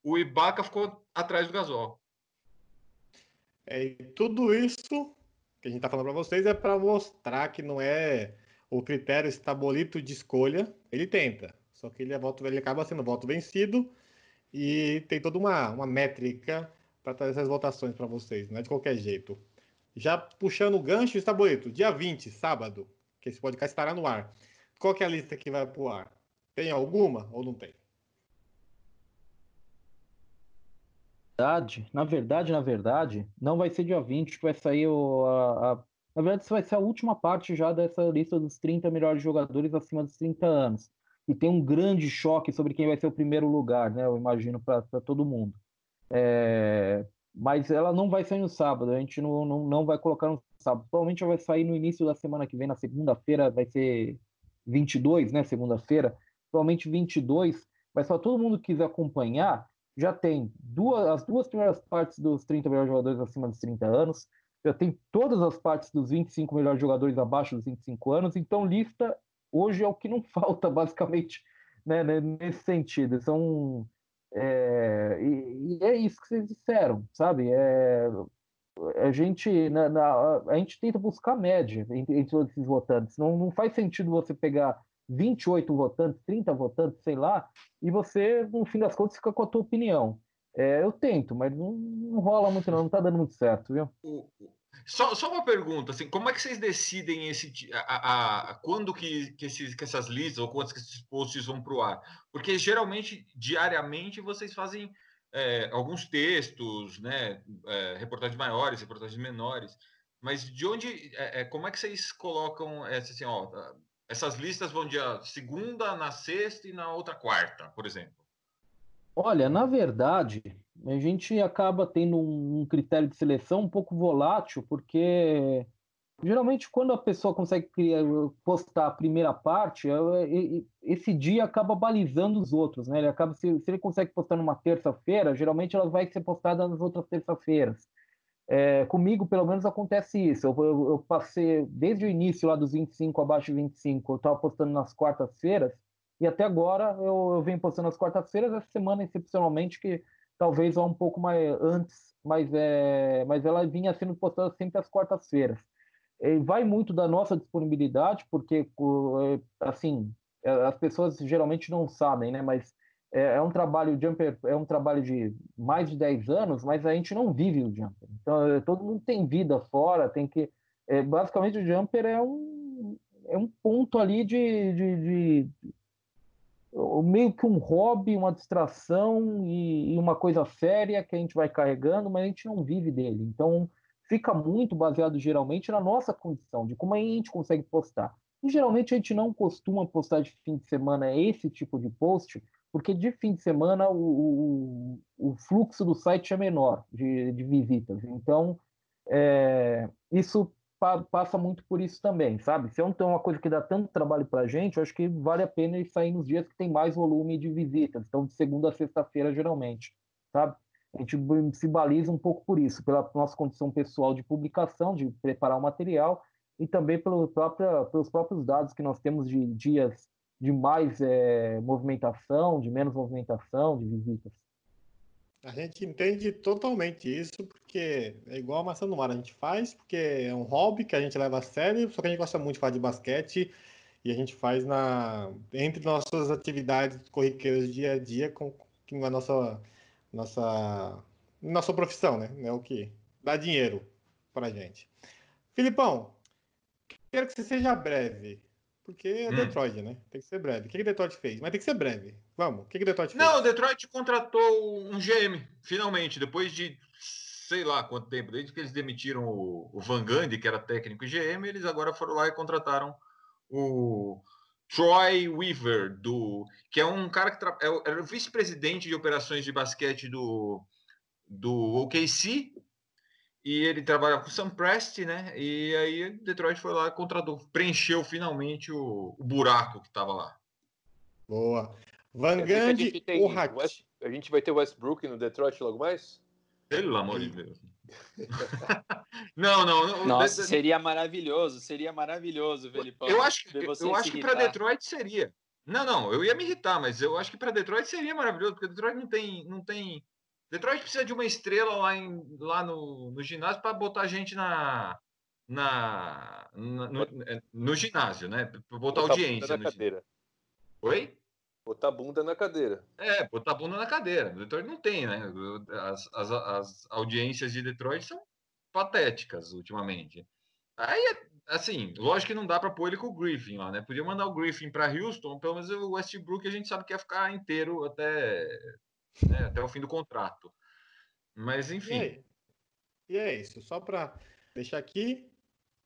o Ibaka ficou atrás do Gasol. É, e tudo isso que a gente está falando para vocês é para mostrar que não é o critério estabolito de escolha. Ele tenta, só que ele, é voto, ele acaba sendo voto vencido e tem toda uma, uma métrica para trazer essas votações para vocês, não é de qualquer jeito. Já puxando o gancho, estabolito, dia 20, sábado, que esse podcast estará no ar. Qual que é a lista que vai pro ar? Tem alguma ou não tem? verdade, na verdade, na verdade, não vai ser dia 20 que vai sair o, a, a- Na verdade, isso vai ser a última parte já dessa lista dos 30 melhores jogadores acima dos 30 anos. E tem um grande choque sobre quem vai ser o primeiro lugar, né? Eu imagino, para todo mundo. É, Mas ela não vai sair no sábado, a gente não, não, não vai colocar no sábado. Provavelmente vai sair no início da semana que vem, na segunda-feira, vai ser 22, né? Segunda-feira. Provavelmente 22. Mas para todo mundo que quiser acompanhar, já tem duas, as duas primeiras partes dos 30 melhores jogadores acima dos 30 anos, já tem todas as partes dos 25 melhores jogadores abaixo dos 25 anos, então lista hoje é o que não falta, basicamente, né, né, nesse sentido. São, é, e, e é isso que vocês disseram, sabe? É, a gente, na, na- a gente tenta buscar média entre, todos esses votantes. Não, não faz sentido você pegar 28 votantes, 30 votantes, sei lá, e você, no fim das contas, fica com a tua opinião. É, eu tento, mas não, não rola muito, não, não tá dando muito certo, viu? O- Só, só uma pergunta, assim, como é que vocês decidem esse, a, a- a- quando que, que, esses- que essas listas ou quantos que esses posts vão para o ar? Porque geralmente, diariamente, vocês fazem é, alguns textos, né, é, reportagens maiores, reportagens menores, mas de onde, é, é, como é que vocês colocam essa, assim, ó, essas listas vão dia segunda, na sexta e na outra quarta, por exemplo? Olha, na verdade, a gente acaba tendo um, critério de seleção um pouco volátil, porque geralmente quando a pessoa consegue criar- postar a primeira parte, é- e- esse dia acaba balizando os outros, né? Ele acaba, se, se ele consegue postar numa terça-feira, geralmente ela vai ser postada nas outras terça-feiras. É, comigo, pelo menos, acontece isso. Eu, eu- eu passei, desde o início lá dos 25 abaixo de 25, eu estava postando nas quartas-feiras, e até agora eu, eu venho postando nas quartas-feiras, essa semana, excepcionalmente, que talvez vá um pouco mais antes, mas, é, mas ela vinha sendo postada sempre às quartas-feiras. Vai muito da nossa disponibilidade, porque, é, assim, é, as pessoas geralmente não sabem, né? Mas é, é um trabalho, Jumper é um trabalho de mais de 10 anos, mas a gente não vive o Jumper. Então, todo mundo tem vida fora, tem que... é, basicamente, o Jumper é um, é um ponto ali de, de, de- meio que um hobby, uma distração e, e uma coisa séria que a gente vai carregando, mas a gente não vive dele. Então, fica muito baseado geralmente na nossa condição, de como a gente consegue postar. E geralmente a gente não costuma postar de fim de semana esse tipo de post, porque de fim de semana o, o, o fluxo do site é menor de, de visitas. Então, é, isso passa muito por isso também, sabe? Se tem uma coisa que dá tanto trabalho para a gente, eu acho que vale a pena ele sair nos dias que tem mais volume de visitas, então de segunda a sexta-feira, geralmente, sabe? A gente se baliza um pouco por isso, pela nossa condição pessoal de publicação, de preparar o material, e também pelo pelos próprios dados que nós temos de dias de mais eh, movimentação, de menos movimentação, de visitas. A gente entende totalmente isso, porque é igual a maçã no mar, a gente faz porque é um hobby que a gente leva a sério, só que a gente gosta muito de falar de basquete e a gente faz na entre nossas atividades corriqueiras dia a dia com, com a nossa nossa nossa profissão, né? É o que dá dinheiro pra gente. Filipão, quero que você seja breve, porque é Hum. Detroit, né? Tem que ser breve. O que que Detroit fez? Mas tem que ser breve. Vamos, o que que Detroit fez? Não, o Detroit contratou um GM, finalmente, depois de sei lá quanto tempo, desde que eles demitiram o, o Van Gundy, que era técnico e GM, eles agora foram lá e contrataram o Troy Weaver, do, que é um cara que tra- é o- era o vice-presidente de operações de basquete do, do OKC, e ele trabalha com o Sam Presti, né? E aí Detroit foi lá e contratou, preencheu finalmente o, o buraco que estava lá. Boa. Van que a Gundy, gente tem o Rat... West- A gente vai ter Westbrook no Detroit logo mais? Pelo amor de Deus. não, não. não, Nossa, de- de- seria maravilhoso, seria maravilhoso, Felipão. eu acho que, eu acho que para. Detroit seria. Não, não, eu ia me irritar, mas eu acho que para Detroit seria maravilhoso, porque Detroit não tem, não tem. Detroit precisa de uma estrela lá, em, lá no, no ginásio para botar a gente na, na, na- no, é, no ginásio, né? Para botar Botar audiência. na ginásio. cadeira. Oi? Botar a bunda na cadeira. É, botar a bunda na cadeira. Detroit não tem, né? As, as, as audiências de Detroit são patéticas ultimamente. Aí, assim, lógico que não dá para pôr ele com o Griffin lá, né? Podia mandar o Griffin para Houston, pelo menos o Westbrook a gente sabe que ia ficar inteiro até, né, até o fim do contrato. Mas, E, enfim. aí? e é isso, só para deixar aqui,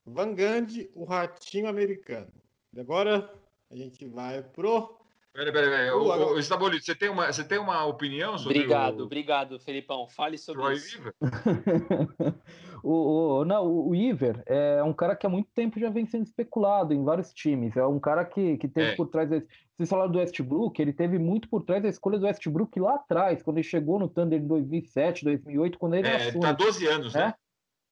Van Gundy, o ratinho americano. E agora a gente vai pro Peraí, peraí, peraí. O- O, você tem uma, você tem uma opinião sobre Obrigado, o obrigado, Felipão. Fale sobre Troy isso. Weaver? o, o- não, o Iver é um cara que há muito tempo já vem sendo especulado em vários times. É um cara que, que teve É. por trás. Vocês falaram do Westbrook, ele teve muito por trás da escolha do Westbrook lá atrás, quando ele chegou no Thunder em 2007, 2008, quando ele É, assume. tá 12 anos, né?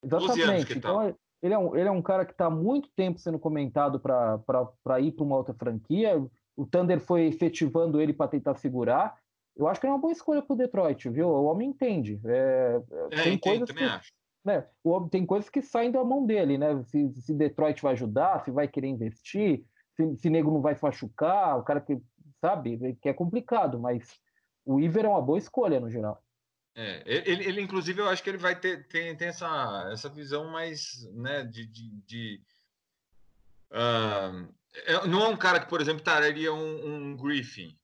É? 12 anos Exatamente. que então, tá. ele é, um, ele é um cara que está há muito tempo sendo comentado para ir para uma outra franquia. O Thunder foi efetivando ele para tentar segurar. Eu acho que é uma boa escolha para o Detroit, viu? O homem entende. É, É, tem entendo, coisas também que, acho. né, o homem tem coisas que saem da mão dele, né? Se, se Detroit vai ajudar, se vai querer investir, se, se nego não vai se machucar, o cara que sabe que é complicado, mas o Iver é uma boa escolha no geral. É, ele, ele, inclusive, eu acho que ele vai ter tem, tem essa, essa visão mais, né, de... de, de, é- não é um cara que, por exemplo, traria um, um Griffin,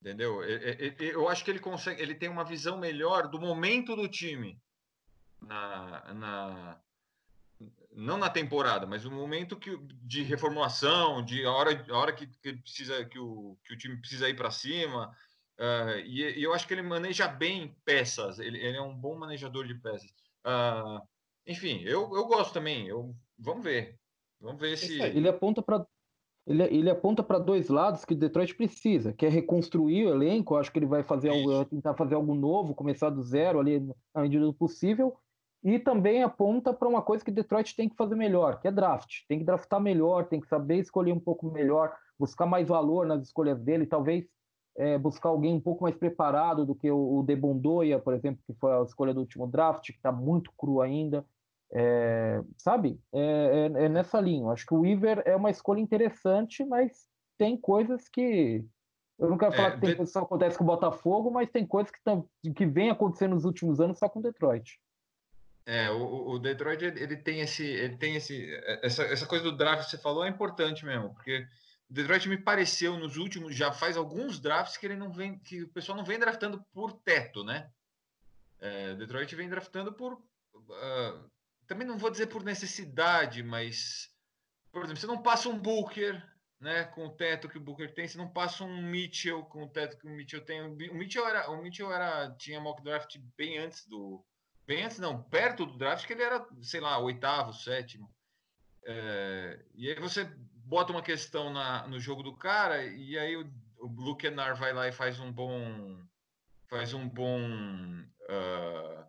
entendeu? É- é- é- Eu acho que ele consegue, ele tem uma visão melhor do momento do time na, na não na temporada, mas o momento que, de reformulação, de a hora, a hora que, que precisa que o, que o time precisa ir para cima. Ah, e, e eu acho que ele maneja bem peças, ele, ele é um bom manejador de peças. Ah, enfim, eu, eu gosto também. Eu, vamos ver. Vamos ver se. Ele aponta para ele, ele aponta para dois lados que Detroit precisa, que é reconstruir o elenco. Acho que ele vai fazer algo, tentar fazer algo novo, começar do zero ali na medida do possível. E também aponta para uma coisa que Detroit tem que fazer melhor, que é draft. Tem que draftar melhor, tem que saber escolher um pouco melhor, buscar mais valor nas escolhas dele, talvez é, buscar alguém um pouco mais preparado do que o, o Debondoia, por exemplo, que foi a escolha do último draft, que está muito cru ainda. É, sabe? É, é, é nessa linha. Acho que o Weaver é uma escolha interessante, mas tem coisas que. Eu não quero É, falar que tem de- coisas que só acontece com o Botafogo, mas tem coisas que, tão, que vem acontecendo nos últimos anos só com Detroit. É, o, o- o Detroit ele tem esse, ele tem esse, essa, essa coisa do draft que você falou é importante mesmo, porque o Detroit me pareceu nos últimos, já faz alguns drafts que ele não vem, que o pessoal não vem draftando por teto, né? É, Detroit vem draftando por, ah, também não vou dizer por necessidade, mas, por exemplo, você não passa um Booker, né, com o teto que o Booker tem, você não passa um Mitchell com o teto que o Mitchell tem. O Mitchell era, o Mitchell era tinha mock draft bem antes do bem antes não, perto do draft, que ele era, sei lá, oitavo, sétimo. É, e aí você bota uma questão na, no jogo do cara, e aí o, o Luke Kennard vai lá e faz um bom. Faz um bom ah,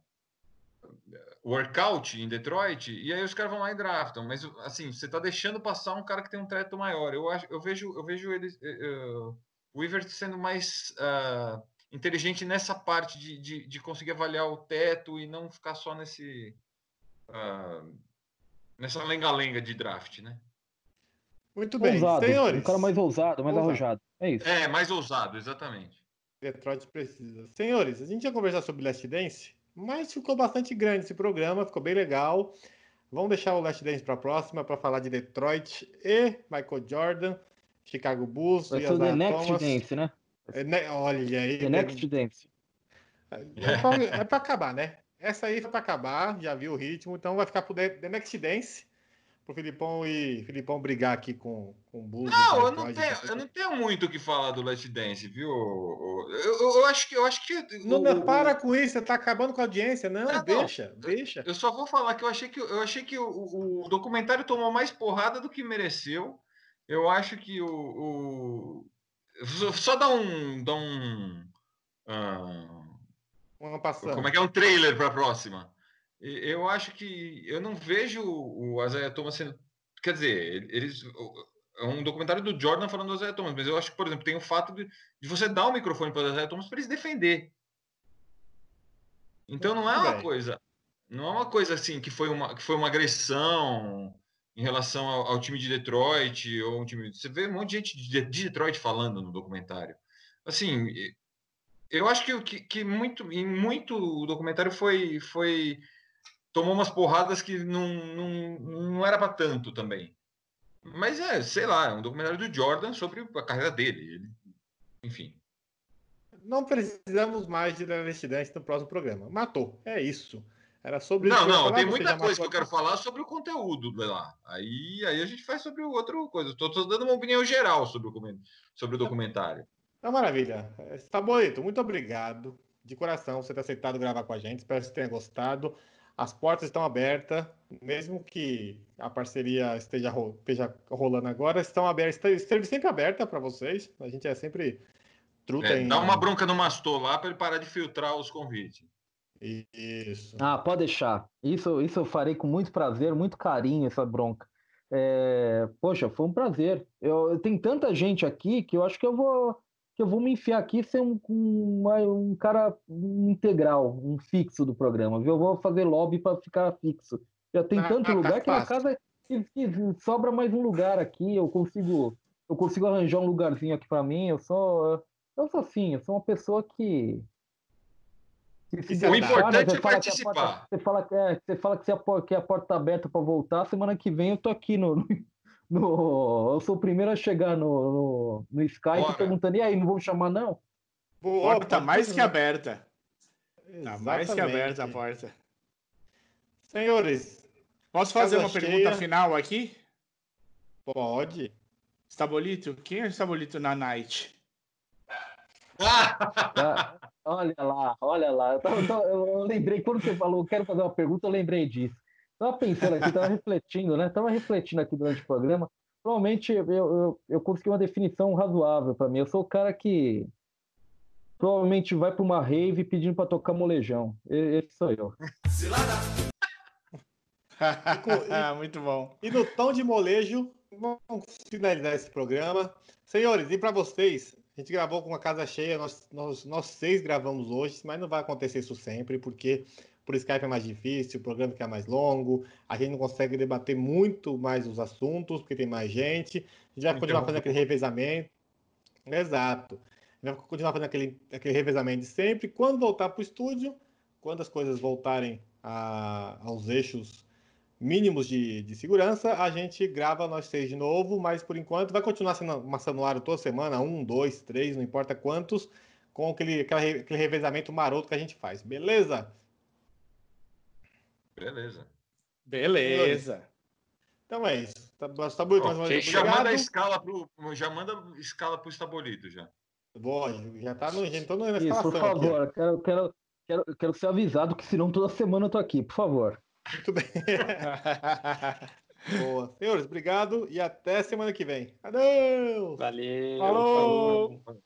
workout em Detroit, e aí os caras vão lá e draftam. Mas assim, você tá deixando passar um cara que tem um teto maior. Eu, acho, eu vejo, eu vejo ele. eh, o Weaver sendo mais. ah, inteligente nessa parte de, de, de conseguir avaliar o teto e não ficar só nesse ah, nessa lenga-lenga de draft, né? Muito bem, ousado, senhores. um cara mais ousado, mais Ousado. arrojado. É isso. É, mais ousado, exatamente. Detroit precisa. Senhores, a gente ia conversar sobre Last Dance, mas ficou bastante grande esse programa, ficou bem legal. Vamos deixar o Last Dance para a próxima para falar de Detroit e Michael Jordan, Chicago Bulls, Vai ser o The Next Thomas. Dance, né? É, né, Olha aí. The Next Dance. É pra, é acabar, né? Essa aí foi pra acabar, já viu o ritmo, então vai ficar pro The, The Next Dance, pro Filipão e Filipão brigar aqui com, com o Bulls. Não, eu não, tenho, eu não tenho muito o que falar do Last Dance, viu? Eu, eu, eu acho que eu acho que Não, não, para com isso, você tá acabando com a audiência. Não, Não, não. deixa, deixa. Eu só vou falar que eu achei que eu achei que o, o documentário tomou mais porrada do que mereceu. Eu acho que o, o- só- dá um. Dá um ah, Uma passando. como é que é um trailer para a próxima? Eu acho que eu não vejo o Isaiah Thomas sendo. Quer dizer, eles. É um documentário do Jordan falando do Isaiah Thomas, mas eu acho que, por exemplo, tem o fato de, de você dar o microfone para o Isaiah Thomas para ele se defender. Então não é uma coisa. Não é uma coisa assim que foi uma, que foi uma agressão em relação ao, ao time de Detroit ou um time. Você vê um monte de gente de, de Detroit falando no documentário. Assim, eu acho que, que, que muito, em muito o documentário foi, foi tomou umas porradas que não, não, não era para tanto também. Mas é, sei lá, é um documentário do Jordan sobre a carreira dele. Ele- enfim. Não precisamos mais de Larry Dance no próximo programa. Matou. É isso. Era sobre Não, não, falar, tem muita coisa que eu quero falar sobre o conteúdo lá. Aí, aí a gente faz sobre o outro coisa. Estou dando uma opinião geral sobre o, sobre o documentário. Tá maravilha. Tá bonito. Muito obrigado. De coração, você ter aceitado gravar com a gente. Espero que você tenha gostado. As portas estão abertas, mesmo que a parceria esteja, ro- esteja rolando agora, estão abertas, esteve sempre aberta para vocês. A gente é sempre truta É, em. dá uma bronca no Mastor lá para ele parar de filtrar os convites. Isso. Ah, pode deixar. Isso, isso eu farei com muito prazer, muito carinho, essa bronca. É, poxa, foi um prazer. Eu, tem tanta gente aqui que eu acho que eu vou que eu vou me enfiar aqui e ser um, um, um cara integral, um fixo do programa, viu? Eu vou fazer lobby para ficar fixo. Já tem Ah, tanto tá lugar que na casa que- que sobra mais um lugar aqui. Eu consigo eu consigo arranjar um lugarzinho aqui para mim. Eu sou eu sou assim, eu sou uma pessoa que O importante né, é fala que a participar. você fala que é, você fala que, a, por- que a porta tá aberta para voltar, semana que vem eu tô aqui no, no, eu sou o primeiro a chegar no, no, no Skype Bora. perguntando, e aí, não vão chamar não? A Boa, porta tá mais que né? aberta. Tá mais que aberta a porta. Senhores, Posso fazer Casa uma pergunta cheia. final aqui? pode. Estabolito? Quem é o Estabolito na night? Ah, olha lá, olha lá. Eu, tava- eu lembrei, quando você falou, quero fazer uma pergunta, eu lembrei disso. Tava pensando aqui, tava refletindo, né? Tava refletindo aqui durante o programa. Provavelmente eu, eu, eu consegui uma definição razoável para mim. Eu sou o cara que provavelmente vai para uma rave pedindo para tocar molejão. Esse sou eu. Muito bom. E no tom de molejo, vamos finalizar esse programa. Senhores, e para vocês, a gente gravou com a casa cheia, nós, nós, nós seis gravamos hoje, mas não vai acontecer isso sempre, porque por Skype é mais difícil, o programa fica mais longo, a gente não consegue debater muito mais os assuntos, porque tem mais gente. A gente vai continuar fazendo aquele revezamento. Exato. A gente vai continuar fazendo aquele, aquele revezamento de sempre. Quando voltar para o estúdio, quando as coisas voltarem a- aos eixos mínimos de, de segurança, a gente grava nós seis de novo, mas por enquanto vai continuar sendo maçanuário toda semana, um, dois, três, não importa quantos, com aquele, aquela aquele revezamento maroto que a gente faz, beleza? Beleza. Beleza. Então é isso. Tá, tá bonito, mais uma Ok, vez, já manda a escala pro, já manda escala pro Estabolito já. Vou, já tá no, na Isso, escalação por aqui, favor, eu quero, quero, quero, quero ser avisado que senão toda semana eu tô aqui, por favor. Muito bem. Boa. Senhores, obrigado e até semana que vem. Adeus! Valeu. Falou! Não